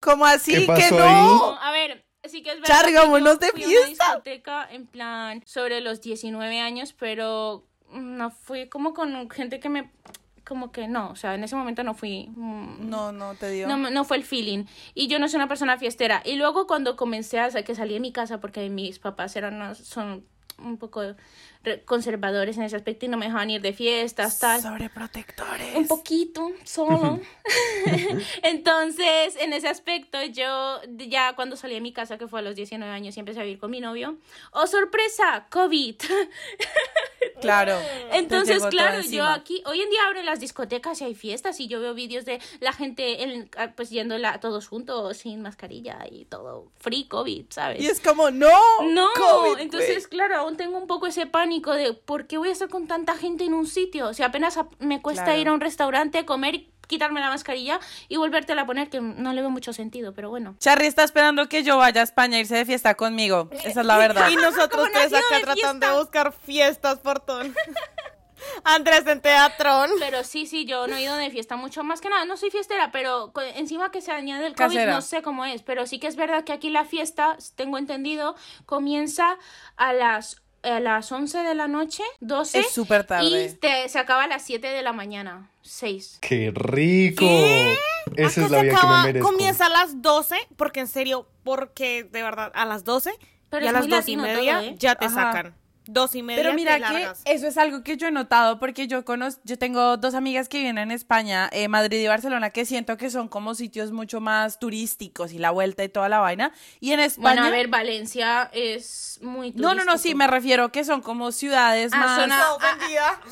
¿Cómo así ¿Qué que pasó no? a ver, sí que es verdad que vámonos de fui a una fiesta. discoteca en plan sobre los 19 años, pero no fui como con gente que me como que no, o sea, en ese momento no fui mm, No, no te dio. no, me- no fue el feeling. Y yo no soy una persona fiestera. Y luego cuando comencé a que salí de mi casa, porque mis papás eran son un poco conservadores en ese aspecto y no me dejaban ir de fiestas, tal. Sobreprotectores. Un poquito, solo. Entonces, en ese aspecto, yo ya cuando salí de mi casa, que fue a los 19 años, y empecé a vivir con mi novio, ¡oh, sorpresa! COVID. Claro. Entonces, claro, yo aquí, hoy en día abren las discotecas y hay fiestas y yo veo vídeos de la gente en- ah, pues yendo la- todos juntos sin mascarilla y todo free COVID, ¿sabes? Y es como, no. No, COVID, entonces, claro, aún tengo un poco ese pánico de ¿por qué voy a estar con tanta gente en un sitio? O sea, apenas me cuesta Claro. ir a un restaurante, comer, y quitarme la mascarilla y volvértela a poner, que no le veo mucho sentido, pero bueno. Charry está esperando que yo vaya a España a irse de fiesta conmigo. Esa es la verdad. Y nosotros tres acá de tratando de buscar fiestas por todo. Andrés en teatrón. Pero sí, sí, yo no he ido de fiesta mucho más que nada. No soy fiestera, pero encima que se añade el COVID, Casera. no sé cómo es. Pero sí que es verdad que aquí la fiesta, tengo entendido, comienza a las, a las 11 de la noche, 12. Es súper tarde. Y te- se acaba a las 7 de la mañana, 6. ¡Qué rico! Esa Acá es la vida que me merezco. Comienza a las 12, porque en serio, porque de verdad, a las 12 Pero y a las muy 2 y media todo, ¿eh? ya te Ajá. sacan. Dos y media Pero mira te que largas. eso es algo que yo he notado porque yo conozco, yo tengo dos amigas que viven en España, eh, Madrid y Barcelona, que siento que son como sitios mucho más turísticos y la vuelta y toda la vaina. Y en España. Bueno, a ver, Valencia es muy no, no, no, sí, turístico. me refiero que son como ciudades Ah, más. zona-.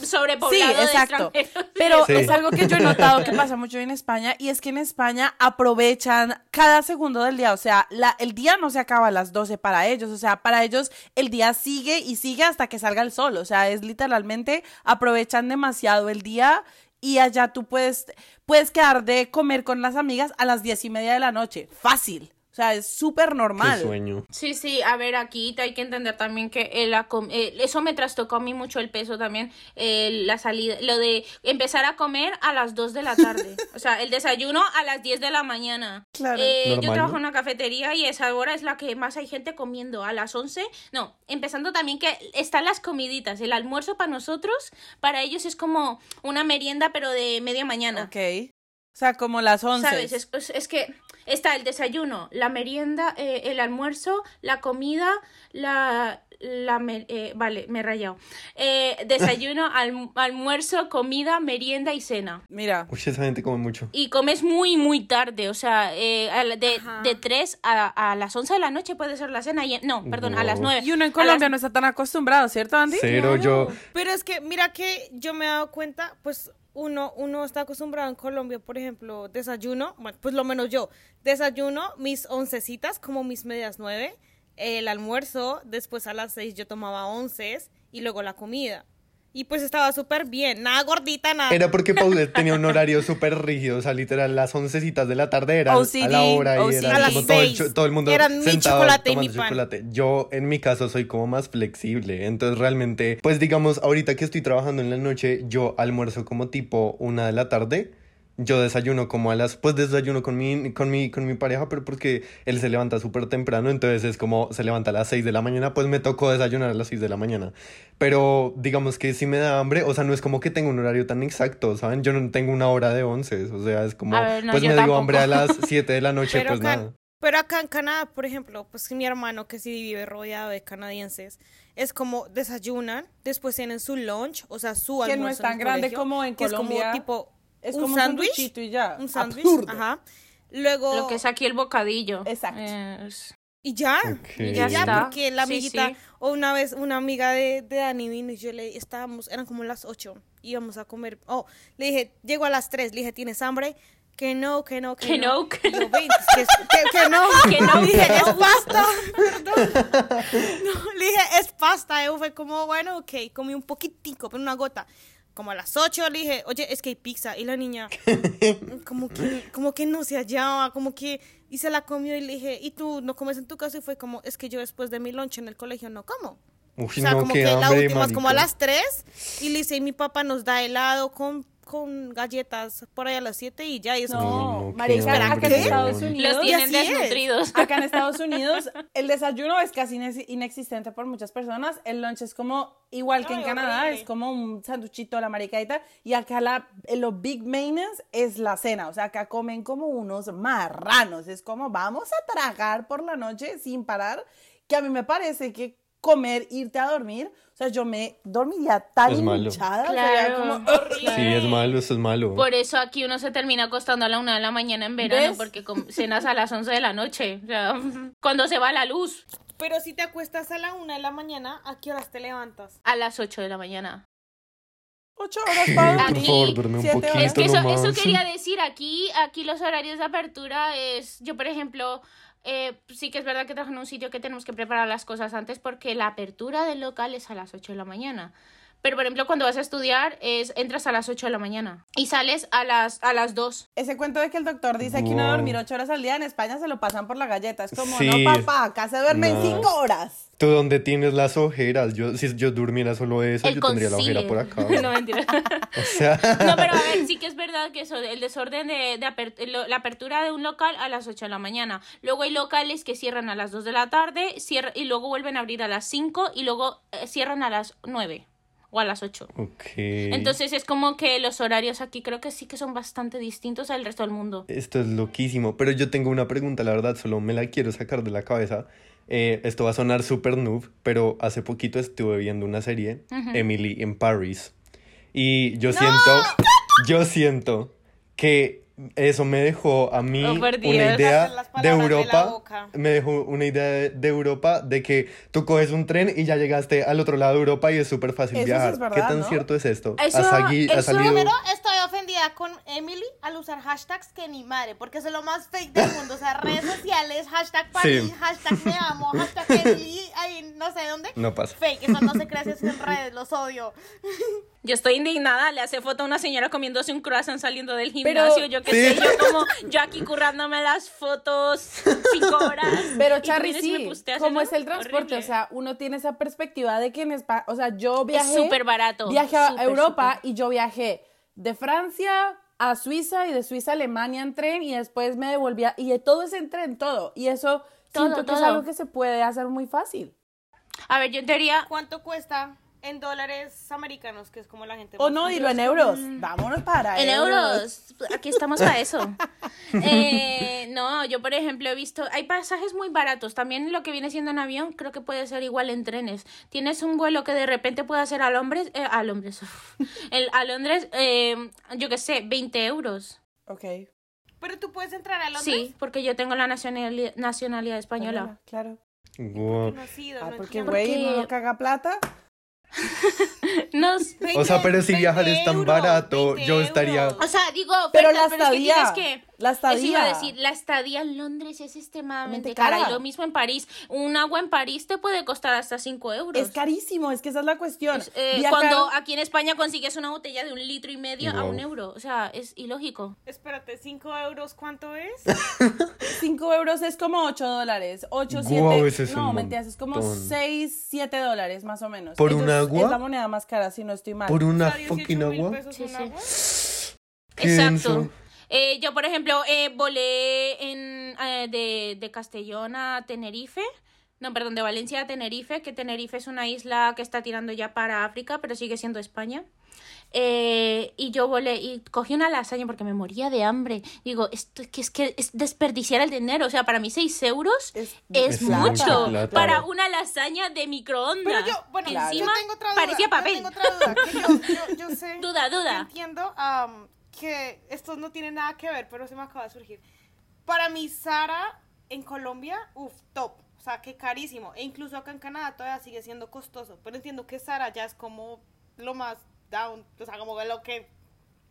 Sobrepoblado Sí, exacto. Pero Sí. es algo que yo he notado que pasa mucho en España y es que en España aprovechan cada segundo del día. O sea, la, el día no se acaba a las 12 para ellos. O sea, para ellos el día sigue y sigue hasta que salga el sol. O sea, es literalmente aprovechan demasiado el día y allá tú puedes, puedes quedar de comer con las amigas a las diez y media de la noche. Fácil. O sea, es súper ¡Qué normal. sueño! Sí, sí, a ver, aquí hay que entender también que el acom- eh, eso me trastocó a mí mucho el peso también, eh, la salida, lo de empezar a comer a las 2 de la tarde, o sea, el desayuno a las 10 de la mañana. Claro. Eh, yo trabajo en una cafetería y esa hora es la que más hay gente comiendo, a las 11, no, empezando también que están las comiditas, el almuerzo para nosotros, para ellos es como una merienda pero de media mañana. Ok. O sea, como las 11. ¿Sabes? Es, es- es que está el desayuno, la merienda, eh, el almuerzo, la comida, la... la me- eh, vale, me he rayado. Eh, desayuno, alm- almuerzo, comida, merienda y cena. Mira. Uy, esa gente come mucho. Y comes muy, muy tarde, o sea, eh, de, de 3 a, a las 11 de la noche puede ser la cena. Y, no, perdón, a las Wow. 9. Y uno en Colombia no está tan acostumbrado, ¿cierto, Andy? Cero, yo. Pero es que, mira que yo me he dado cuenta, pues uno, uno está acostumbrado en Colombia, por ejemplo, desayuno, bueno, pues lo menos yo, desayuno mis oncecitas, como mis medias nueve, el almuerzo, después a las seis yo tomaba onces y luego la comida. Y pues estaba súper bien, nada gordita, nada. Era porque Paulette tenía un horario súper rígido, o sea, literal, las oncecitas de la tarde eran OCD, a la hora y era como todo el, todo el mundo Eran mi sentado chocolate y tomando mi pan. chocolate. Yo, en mi caso, soy como más flexible, entonces realmente, pues digamos, ahorita que estoy trabajando en la noche, yo almuerzo como tipo una de la tarde. Yo desayuno como a las, pues desayuno con mi, con mi, con mi pareja, pero porque él se levanta súper temprano, entonces es como se levanta a las 6 de la mañana, pues me tocó desayunar a las 6 de la mañana. Pero digamos que si me da hambre, o sea, no es como que tengo un horario tan exacto, ¿saben? Yo no tengo una hora de 11, o sea, es como, ver, no, pues me dio hambre a las 7 de la noche, Pero pues acá, nada. pero acá en Canadá, por ejemplo, pues mi hermano que sí vive rodeado de canadienses, es como desayunan, después tienen su lunch, o sea, su Que no almuerzo es tan grande colegio, como en que. Es como tipo Es un como un sándwich, y ya. un sándwich, ajá. Luego Lo que es aquí el bocadillo. Exacto. Es- y ya. Y ya Ya, está. porque la amiguita, sí. o una vez una amiga de, de Dani vino y yo le estábamos, eran como las 8, íbamos a comer. Oh, le dije, llego a las 3, le dije, ¿tienes hambre? Que no, que no, que, Que no, que yo, "Ven, que, que- que no, Que no, Le dije, que no. es pasta, perdón. No, le dije, es pasta. Y fue como, bueno, ok, comí un poquitico, pero una gota. Como a las 8 le dije, oye, es que hay pizza. Y la niña, como que, como que no se hallaba, como que, y se la comió y le dije, ¿y tú no comes en tu casa? Y fue como, es que yo después de mi lunch en el colegio no como. O sea, no, como que la última es como a marica. las 3 y le dice, y mi papá nos da helado con, con galletas por ahí a las 7 y ya, y es como, No, qué marica, acá en. Estados Unidos. Los tienen es. desnutridos. Acá en Estados Unidos el desayuno es casi inex- inexistente por muchas personas. El lunch es como igual que en Ay, Canadá, horrible. es como un sanduchito a la maricadita. Y acá la, los big mains es la cena. O sea, acá comen como unos marranos. Es como vamos a tragar por la noche sin parar. Que a mí me parece que comer, irte a dormir, o sea, yo me dormiría tan Es malo. hinchada. o sea, Claro. como horrible. Sí, es malo, eso es malo. Por eso aquí uno se termina acostando a la una de la mañana en verano, ¿Ves? porque cenas a las 11 de la noche. O sea, cuando se va la luz, pero si te acuestas a la 1 de la mañana, ¿a qué horas te levantas? a las 8 de la mañana. Ocho horas para Por dormir. favor, duerme un poquito. Es que eso, nomás. eso quería decir, aquí, aquí los horarios de apertura es, yo por ejemplo, eh, sí que es verdad que trabajo en un sitio que tenemos que preparar las cosas antes porque la apertura del local es a las 8 de la mañana. Pero por ejemplo, cuando vas a estudiar, es entras a las 8 de la mañana y sales a las, a las 2. Ese cuento de que el doctor dice que uno dormir ocho horas al día en España se lo pasan por la galleta. Es como, Sí. no, papá, acá se duermen No. cinco horas. ¿Tú dónde tienes las ojeras? Yo, si yo durmiera solo eso, El yo tendría la ojera por acá. no, mentira. O sea, No, pero a ver, sí que es verdad que eso, el desorden de, de aper- lo- la apertura de un local a las 8 de la mañana. Luego hay locales que cierran a las 2 de la tarde cierra- y luego vuelven a abrir a las 5 y luego eh, cierran a las 9 o a las 8. ok. Entonces es como que los horarios aquí creo que sí que son bastante distintos al resto del mundo. Esto es loquísimo, pero yo tengo una pregunta, la verdad, solo me la quiero sacar de la cabeza. Eh, esto va a sonar super noob, pero hace poquito estuve viendo una serie, Emily in Paris. Y yo siento, yo siento que eso me dejó a mí Oh, Dios. una idea de de Europa. boca. me dejó una idea de, de Europa de que tú coges un tren y ya llegaste al otro lado de Europa y es súper fácil Eso sí viajar. es verdad, ¿Qué tan ¿no? cierto es esto? Eso- ¿Ha, sagui- ha eso- salido? Primero, estoy ofendida con Emily al usar hashtags que ni madre, porque eso es lo más fake del mundo. O sea, redes sociales, hashtag París, Sí. hashtag me amo, hashtag Emily, ahí no sé dónde. No pasa. Fake, eso no se es en redes, los odio. Yo estoy indignada, le hace foto a una señora comiéndose un croissant saliendo del gimnasio, yo qué Sí. sé, yo como, yo aquí currándome las fotos cinco horas. Pero Charly, sí, posteas ¿cómo eso? es el transporte? Horrible. O sea, uno tiene esa perspectiva de que en España, o sea, yo viajé... súper barato, Viajé a Europa y yo viajé de Francia a Suiza y de Suiza a Alemania en tren y después me devolvía, y todo es en tren, todo. Y eso Todo, siento que es todo. algo que se puede hacer muy fácil. A ver, yo en teoría, ¿Cuánto cuesta en dólares americanos, que es como la gente... O más no, dilo en euros. Vámonos para en euros, aquí estamos para eso. Eh, no, yo por ejemplo he visto, hay pasajes muy baratos, también lo que viene siendo en avión, creo que puede ser igual en trenes. Tienes un vuelo que de repente puede ser a Londres, eh, a Londres, el, a Londres, eh, yo qué sé, 20 euros. Ok. Pero tú puedes entrar a Londres. Sí, porque yo tengo la nacionalidad, nacionalidad española. Claro. No ido, Ah, no porque güey, Porque- no caga plata. Nos, O sea, pero si 20 viajar es tan euros, barato, 20 yo estaría- o sea, digo, Pero la es que tienes estadía, que- la Eso iba a estadía. decir, la estadía en Londres es extremadamente Mente cara. cara. Y lo mismo en París. Un agua en París te puede costar hasta 5 euros. Es carísimo, es que esa es la cuestión. Es, eh, Viajar- Cuando aquí en España consigues una botella de un litro y medio a un euro. O sea, es ilógico. Espérate, ¿5 euros cuánto es? 5 euros es como 8 dólares. 8, 7. Guau, ese es no, mentiras, es como montón. 6, 7 dólares más o menos. ¿Por un Ellos- agua? Es la moneda más cara, si no estoy mal. Por una O sea, 18 fucking agua. pesos Sí, un sí. agua. Qué Exacto. Eh, yo, por ejemplo, eh, volé en, eh, de, de Castellón a Tenerife. No, perdón, de Valencia a Tenerife, que Tenerife es una isla que está tirando ya para África, pero sigue siendo España. Eh, y yo volé y cogí una lasaña porque me moría de hambre. Digo, esto que es que es desperdiciar el dinero. O sea, para mí 6 euros Es- es, mucho plata. para una lasaña de microondas. Pero yo, bueno, Claro. yo encima tengo otra duda. parecía yo papel. tengo otra duda. que yo, yo, yo sé. Duda, duda. yo entiendo am, que esto no tiene nada que ver, pero se me acaba de surgir. Para mí, Sara en Colombia, uff, top. O sea, que carísimo. E incluso acá en Canadá todavía sigue siendo costoso. Pero entiendo que Sara ya es como lo más down. O sea, como lo que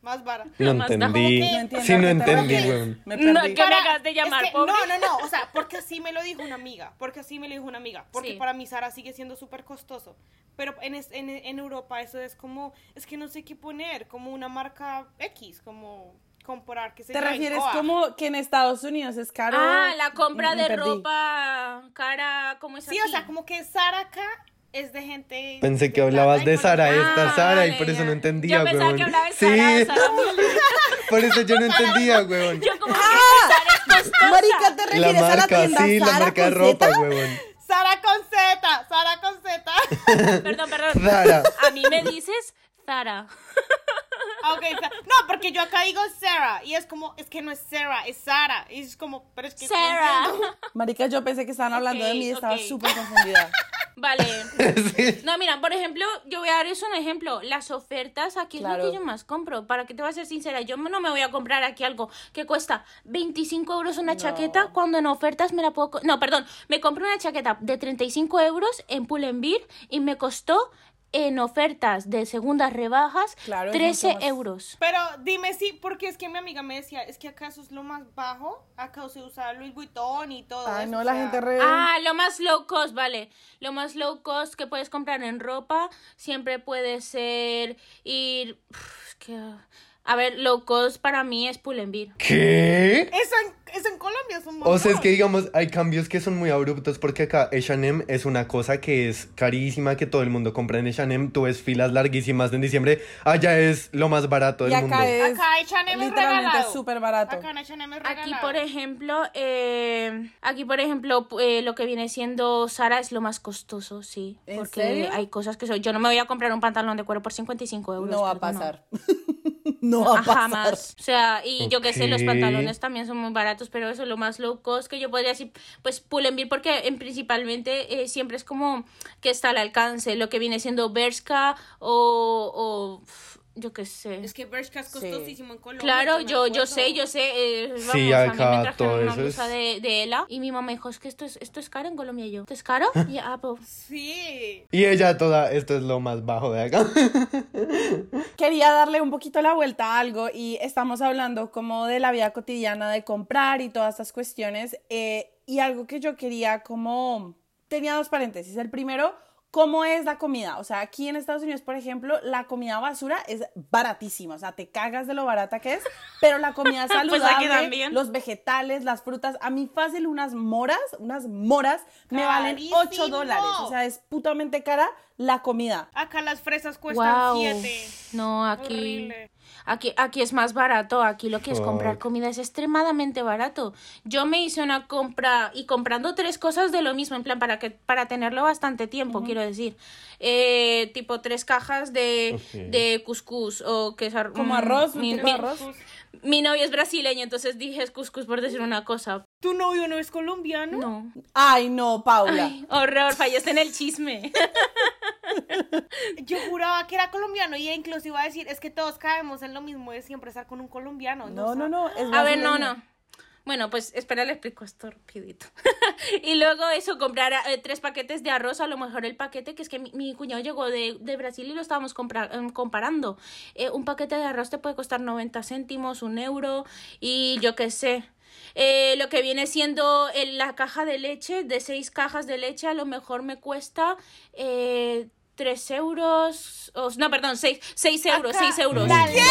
más barato. No más entendí. que- No entiendo Sí, no entendí, weón. Me No, perdí. que- me acabas de llamar, es que- pobre. No, no, no, o sea, porque así me lo dijo una amiga, porque así me lo dijo una amiga, porque Sí. para mí Sara sigue siendo súper costoso, pero en, es- en, en Europa eso es como, es que no sé qué poner, como una marca X, como comprar, que se ¿Te refieres como que en Estados Unidos es caro? Ah, la compra de perdí. ropa cara, como es Sí, aquí? o sea, como que Sara acá es de gente... Pensé que de hablabas de Sara, esta Ah, Sara, y por eso ya. no entendía, Yo pensaba weón. que hablabas Sí, Sara, Sara por eso yo no entendía, weón. Yo como que Sara costosa. Marica, ¿te La refieres a la marca, tienda sí, la marca de con ropa, weón. Sara con Z, Sara con Z. Perdón, perdón. Zara. A mí me dices Zara. Ah, ok, Sa- no, porque yo acá digo Sarah y es como, es que no es Sarah, es Sara. Y es como, pero es que... Sarah. Marica, yo pensé que estaban hablando de mí y estaba ok. súper confundida. Vale. Sí. No, mira, por ejemplo, yo voy a dar eso un ejemplo. Las ofertas, aquí es lo que yo más compro. Para que te voy a ser sincera, yo no me voy a comprar aquí algo que cuesta 25 euros una chaqueta cuando en ofertas me la puedo... No, perdón, me compré una chaqueta de 35 euros en Pull&Bear y me costó en ofertas de segundas rebajas Claro, es 13 mucho más. euros. Pero dime sí, porque es que mi amiga me decía, es que acaso es lo más bajo, acá se usa Louis Vuitton y todo Ay, eso, no, la sea, gente re... Ah, lo más low cost, vale. Lo más low cost que puedes comprar en ropa siempre puede ser ir... Uf, es que, A ver, low cost para mí es Pull&Bear. ¿Qué? Eso en, eso en Colombia es un montón. O sea, es que digamos, hay cambios que son muy abruptos porque acá H&M es una cosa que es carísima, que todo el mundo compra en H&M. Tú ves filas larguísimas en diciembre. Allá es lo más barato del y mundo. acá es Acá H&M es literalmente regalado. súper barato. Acá en H&M es Aquí, regalado. por ejemplo, eh, aquí, por ejemplo, eh, lo que viene siendo Sara es lo más costoso, sí. ¿En porque serio? hay cosas que soy. Yo no me voy a comprar un pantalón de cuero por 55 euros. No va a perdona. pasar. no va a Ah, pasar. Jamás. O sea, y yo que sé, los pantalones también son muy baratos, pero eso es lo más low cost que yo podría decir, pues Pull&Bear, porque en principalmente eh, siempre es como que está al alcance, lo que viene siendo Bershka o, o yo qué sé. Es que Bershka es Sí. costosísimo en Colombia. Claro, yo, yo sé, yo sé. eh, vamos, Sí, a mí acá me todo una eso es- de, de Ela y mi mamá dijo, es que esto es, esto es caro en Colombia y yo. ¿Esto es caro? Y ah, pues, Sí. Y ella toda, esto es lo más bajo de acá. Quería darle un poquito la vuelta a algo y estamos hablando como de la vida cotidiana de comprar y todas estas cuestiones. eh, y algo que yo quería como... Tenía dos paréntesis. El primero, ¿cómo es la comida? O sea, aquí en Estados Unidos, por ejemplo, la comida basura es baratísima. O sea, te cagas de lo barata que es, pero la comida Pues aquí saludable, también. los vegetales, las frutas, a mí fácil unas moras, unas moras, me valen Carísimo. 8 dólares. O sea, es putamente cara la comida. Acá las fresas cuestan wow. 7. No, aquí. Horrible. Aquí, aquí es más barato, aquí lo que es comprar comida es extremadamente barato. Yo me hice una compra y comprando tres cosas de lo mismo, en plan, para que, para tenerlo bastante tiempo, quiero decir. Eh, tipo tres cajas de, de cuscús o que es ar- Como mm, arroz, mi, mi- de arroz. mi novio es brasileño, entonces dije es cuscús por decir una cosa. ¿Tu novio no es colombiano? No. Ay, no, Paula. Ay, horror, fallaste en el chisme. Yo juraba que era colombiano y incluso iba a decir, es que todos caemos en lo mismo de siempre estar con un colombiano. No, no, no. A ver, no, no. Bueno, pues espera, le explico esto rapidito. y luego eso, comprar eh, tres paquetes de arroz, a lo mejor el paquete, que es que mi, mi cuñado llegó de, de Brasil y lo estábamos compra- em, comparando. Eh, un paquete de arroz te puede costar 90 céntimos, un euro y yo qué sé. Eh, lo que viene siendo eh, la caja de leche, de seis cajas de leche, a lo mejor me cuesta 3 euros, o- no, perdón, 6, seis euros, Acá 6 euros. La leche,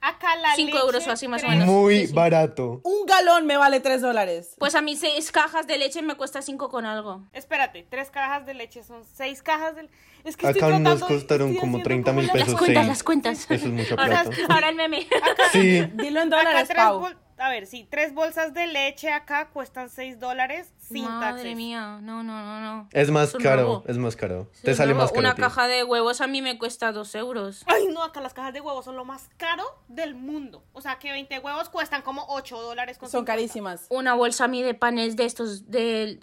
acá la 5 leche, euros o así más o menos. Muy Sí, sí. barato. Un galón me vale tres dólares. Pues a mí seis cajas de leche me cuesta cinco con algo. Espérate, tres cajas de leche son seis cajas de Es que estoy Acá nos tratando- costaron estoy como haciendo 30 mil pesos. Las cuentas, seis. las cuentas. Eso es mucha Ahora, plata. ahora el meme. Sí. Dilo en Acá dólares, tres Pau. A ver, sí, tres bolsas de leche acá cuestan seis dólares sin Madre taxes. mía, no, no, no, no. Es más caro, es más caro. Es Te sale más caro. Una caja de huevos a mí me cuesta dos euros. Ay, no, acá las cajas de huevos son lo más caro del mundo. O sea, que 20 huevos cuestan como 8 dólares con Son 50. carísimas. Una bolsa a mí de panes de estos, de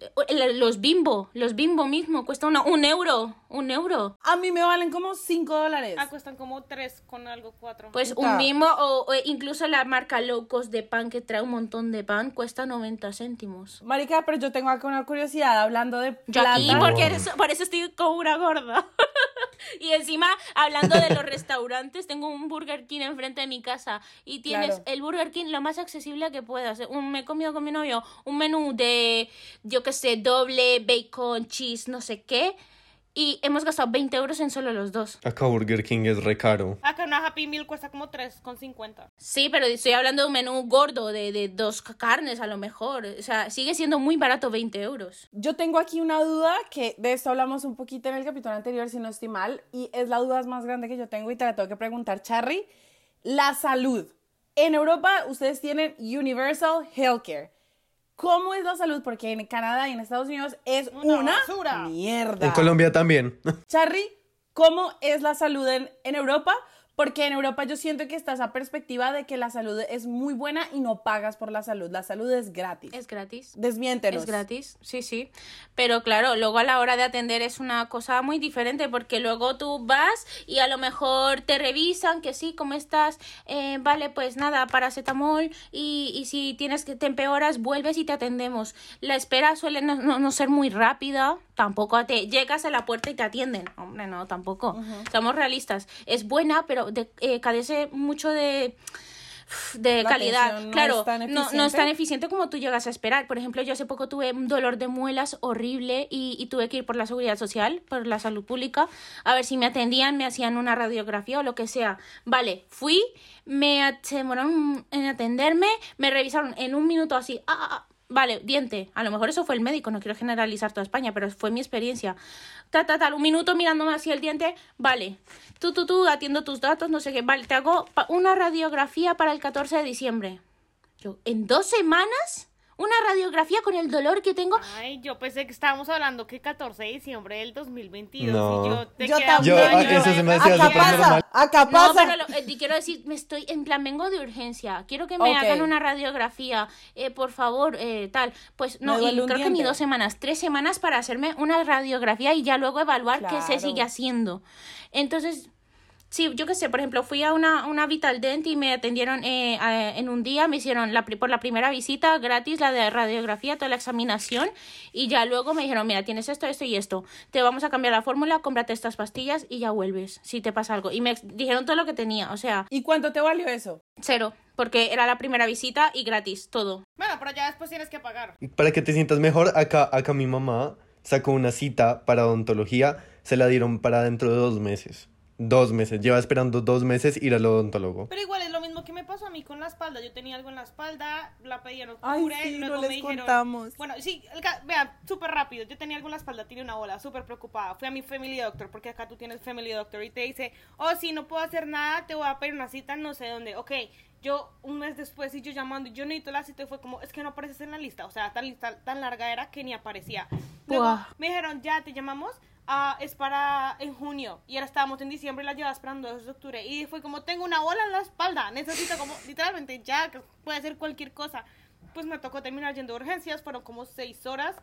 los bimbo, los bimbo mismo, cuesta una, un euro, un euro. A mí me valen como cinco dólares. Ah, cuestan como 3 con algo, 4. Pues Puta. un bimbo o, o incluso la marca Locos de pan que trae un montón de pan cuesta 90 céntimos. Marica, pero yo tengo acá una curiosidad hablando de Yo plata. aquí, porque eres- por eso estoy como una gorda. y encima, hablando de los restaurantes, tengo un Burger King enfrente de mi casa. Y tienes Claro. el Burger King lo más accesible que puedas. Un, me he comido con mi novio un menú de, yo qué sé, doble, bacon, cheese, no sé qué. Y hemos gastado 20 euros en solo los dos. Acá Burger King es re caro. Acá una Happy Meal cuesta como 3 con 50. Sí, pero estoy hablando de un menú gordo, de, de dos ca- carnes a lo mejor. O sea, sigue siendo muy barato 20 euros. Yo tengo aquí una duda que de esto hablamos un poquito en el capítulo anterior, si no estoy mal, y es la duda más grande que yo tengo y te la tengo que preguntar, Charry. La salud. En Europa ustedes tienen Universal Healthcare. ¿Cómo es la salud? Porque en Canadá y en Estados Unidos es Una una, basura. mierda. En Colombia también. Charry, ¿cómo es la salud en, en Europa? Porque en Europa yo siento que está esa perspectiva de que la salud es muy buena y no pagas por la salud. La salud es gratis. Es gratis. Desmiéntenos. Es gratis, sí, sí. Pero claro, luego a la hora de atender es una cosa muy diferente porque luego tú vas y a lo mejor te revisan que sí, ¿cómo estás? Eh, vale, pues nada, paracetamol y, y si tienes que te empeoras, vuelves y te atendemos. La espera suele no, no- no ser muy rápida, tampoco te llegas a la puerta y te atienden. Hombre, no, tampoco. Somos realistas. Es buena, pero de- eh, carece mucho de de La calidad. no claro, es tan no, no es tan eficiente como tú llegas a esperar. Por ejemplo, yo hace poco tuve un dolor de muelas horrible y, y tuve que ir por la seguridad social, por la salud pública, a ver si me atendían, me hacían una radiografía o lo que sea. Vale, fui, me demoraron en atenderme, me revisaron en un minuto así. ah, ah, ah, Vale, diente. A lo mejor eso fue el médico, no quiero generalizar toda España, pero fue mi experiencia. Ta, ta, tal, un minuto mirándome así el diente. Vale, tú, tú, tú, atiendo tus datos, no sé qué. Vale, te hago una radiografía para el 14 de diciembre. Yo, ¿en dos semanas? ¿Una radiografía con el dolor que tengo? Ay, yo pensé que estábamos hablando que 14 de diciembre del 2022. No. Y yo te Yo queda un también. Yo, año de eso se me hacía Acá súper pasa, normal. acá No, pasa. pero lo- eh, quiero decir, me estoy, en plan, vengo de urgencia. Quiero que me hagan una radiografía, eh, por favor, eh, tal. Pues no, y creo que ni dos semanas, tres semanas para hacerme una radiografía y ya luego evaluar qué se sigue haciendo. Entonces, sí, yo qué sé, por ejemplo, fui a una, una Vital Dent y me atendieron eh, a- en un día, me hicieron la, por la primera visita gratis la de radiografía, toda la examinación y ya luego me dijeron, mira, tienes esto, esto y esto, te vamos a cambiar la fórmula, cómprate estas pastillas y ya vuelves, si te pasa algo. Y me dijeron todo lo que tenía, o sea, ¿Y cuánto te valió eso? cero, porque era la primera visita y gratis, todo. Bueno, pero ya después tienes que pagar. Para que te sientas mejor, acá, acá mi mamá sacó una cita para odontología. Se la dieron para dentro de dos meses. Dos meses. Lleva esperando dos meses ir al odontólogo. Pero igual es lo mismo que me pasó a mí con la espalda. Yo tenía algo en la espalda, la pedí en Ay, octubre, sí, luego no me les dijeron... contamos. Bueno, sí, vean, súper rápido. Yo tenía algo en la espalda, tenía una bola, súper preocupada. Fui a mi family doctor, porque acá tú tienes family doctor y te dice, oh, sí, no puedo hacer nada, te voy a pedir una cita, no sé dónde. Ok, yo un mes después y yo llamando, y yo necesito la cita y fue como, es que no apareces en la lista. O sea, tan lista, tan larga era que ni aparecía. Luego me dijeron, ya te llamamos. Es para en junio y ahora estábamos en diciembre y la llevaba esperando desde octubre y fue como tengo una bola en la espalda necesito como literalmente ya que puede ser cualquier cosa pues me tocó terminar yendo a urgencias fueron como seis horas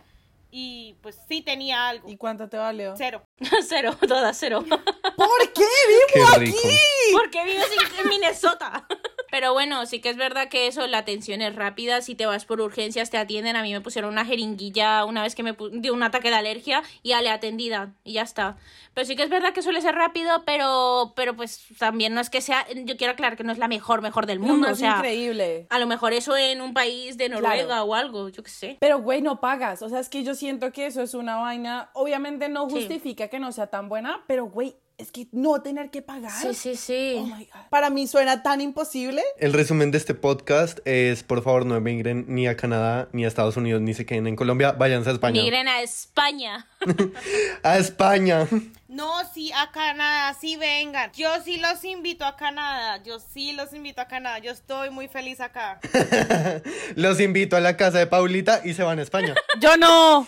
y pues sí tenía algo ¿Y cuánto te valió? cero cero, todas cero. ¿Por qué Qué vivo rico. aquí? Porque vives en Minnesota. Pero bueno, sí que es verdad que eso, la atención es rápida. Si te vas por urgencias, te atienden. A mí me pusieron una jeringuilla una vez que me dio un ataque de alergia y ya le atendida y ya está. Pero sí que es verdad que suele ser rápido, pero, pero pues también no es que sea. Yo quiero aclarar que no es la mejor, mejor del No, mundo. no, o es sea, increíble. a lo mejor eso en un país de Noruega Claro. o algo, yo qué sé. Pero, güey, no pagas. O sea, es que yo siento que eso es una vaina. Obviamente no Sí. justifica que no sea tan buena, pero, güey, es que no tener que pagar. Sí, sí, sí. Oh my God. Para mí suena tan imposible. El resumen de este podcast es, por favor, no emigren ni a Canadá, ni a Estados Unidos, ni se queden en Colombia. Váyanse a España. Migren a España. A España. no sí a Canadá sí vengan yo sí los invito a Canadá yo sí los invito a Canadá yo estoy muy feliz acá Los invito a la casa de Paulita y se van a España. Yo no.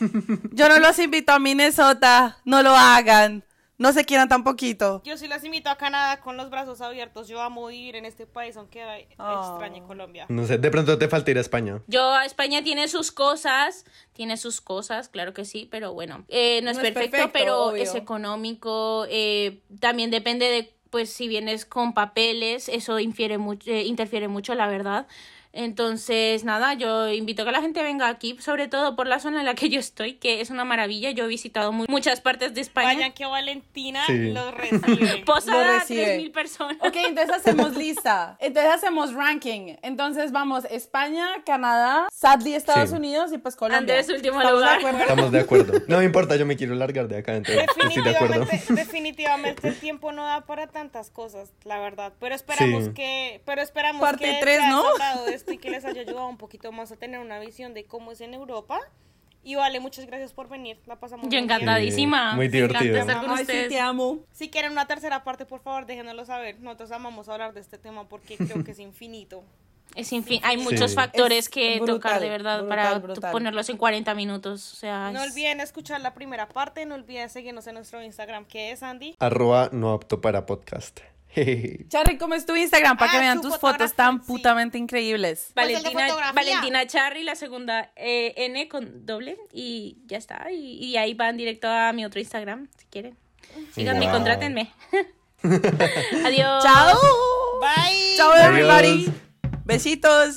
Yo no los invito a Minnesota. No lo hagan. No se quieran tan poquito. yo sí los invito a Canadá con los brazos abiertos yo amo vivir en este país aunque Oh. extrañe Colombia No sé, de pronto te falta ir a España. Yo, España tiene sus cosas, tiene sus cosas, claro que sí, pero bueno, eh, no, es, No es perfecto, perfecto, pero obvio. es económico, eh, también depende de, pues, si vienes con papeles, eso infiere mucho, eh, interfiere mucho, la verdad. Entonces, nada, yo invito a que la gente venga aquí, sobre todo por la zona en la que yo estoy, que es una maravilla. Yo he visitado mu- muchas partes de España. vayan que Valentina Sí. los recibe Posada, Lo recibe. 3.000 personas. Ok, entonces hacemos lista. Entonces hacemos ranking. Entonces vamos España, Canadá, sadly Estados Sí. Unidos y pues Colombia. Andrés, último ¿Estamos de lugar. acuerdo? Estamos de acuerdo. No me importa, yo me quiero largar de acá, entonces estoy de acuerdo. definitivamente, definitivamente el tiempo no da para tantas cosas, la verdad. Pero esperamos Sí. que, pero esperamos Parte que tres, les haya ¿no? Esto y que les haya ayudado un poquito más a tener una visión de cómo es en Europa. Y vale, muchas gracias por venir. La pasamos Yo muy bien. encantadísima. Sí, muy divertido. estar con Ay, sí, ustedes. te amo. Si quieren una tercera parte, por favor, déjenoslo saber. Nosotros amamos hablar de este tema porque creo que es infinito. Es infin- hay muchos factores Es que brutal, tocar de verdad brutal, para brutal. ponerlos en 40 minutos. O sea, No es- olviden escuchar la primera parte. No olviden seguirnos en nuestro Instagram, que es Andy. Arroba no apto para podcast. Charly, ¿cómo es tu Instagram? Para que Ah, vean tus fotos tan sí. putamente increíbles. Pues Valentina. Valentina Charry, la segunda eh, N con doble y ya está. Y, y ahí van directo a mi otro Instagram, si quieren. Síganme, Wow. contrátenme. Adiós. Chao. Bye. Chao, Adiós. everybody. Besitos.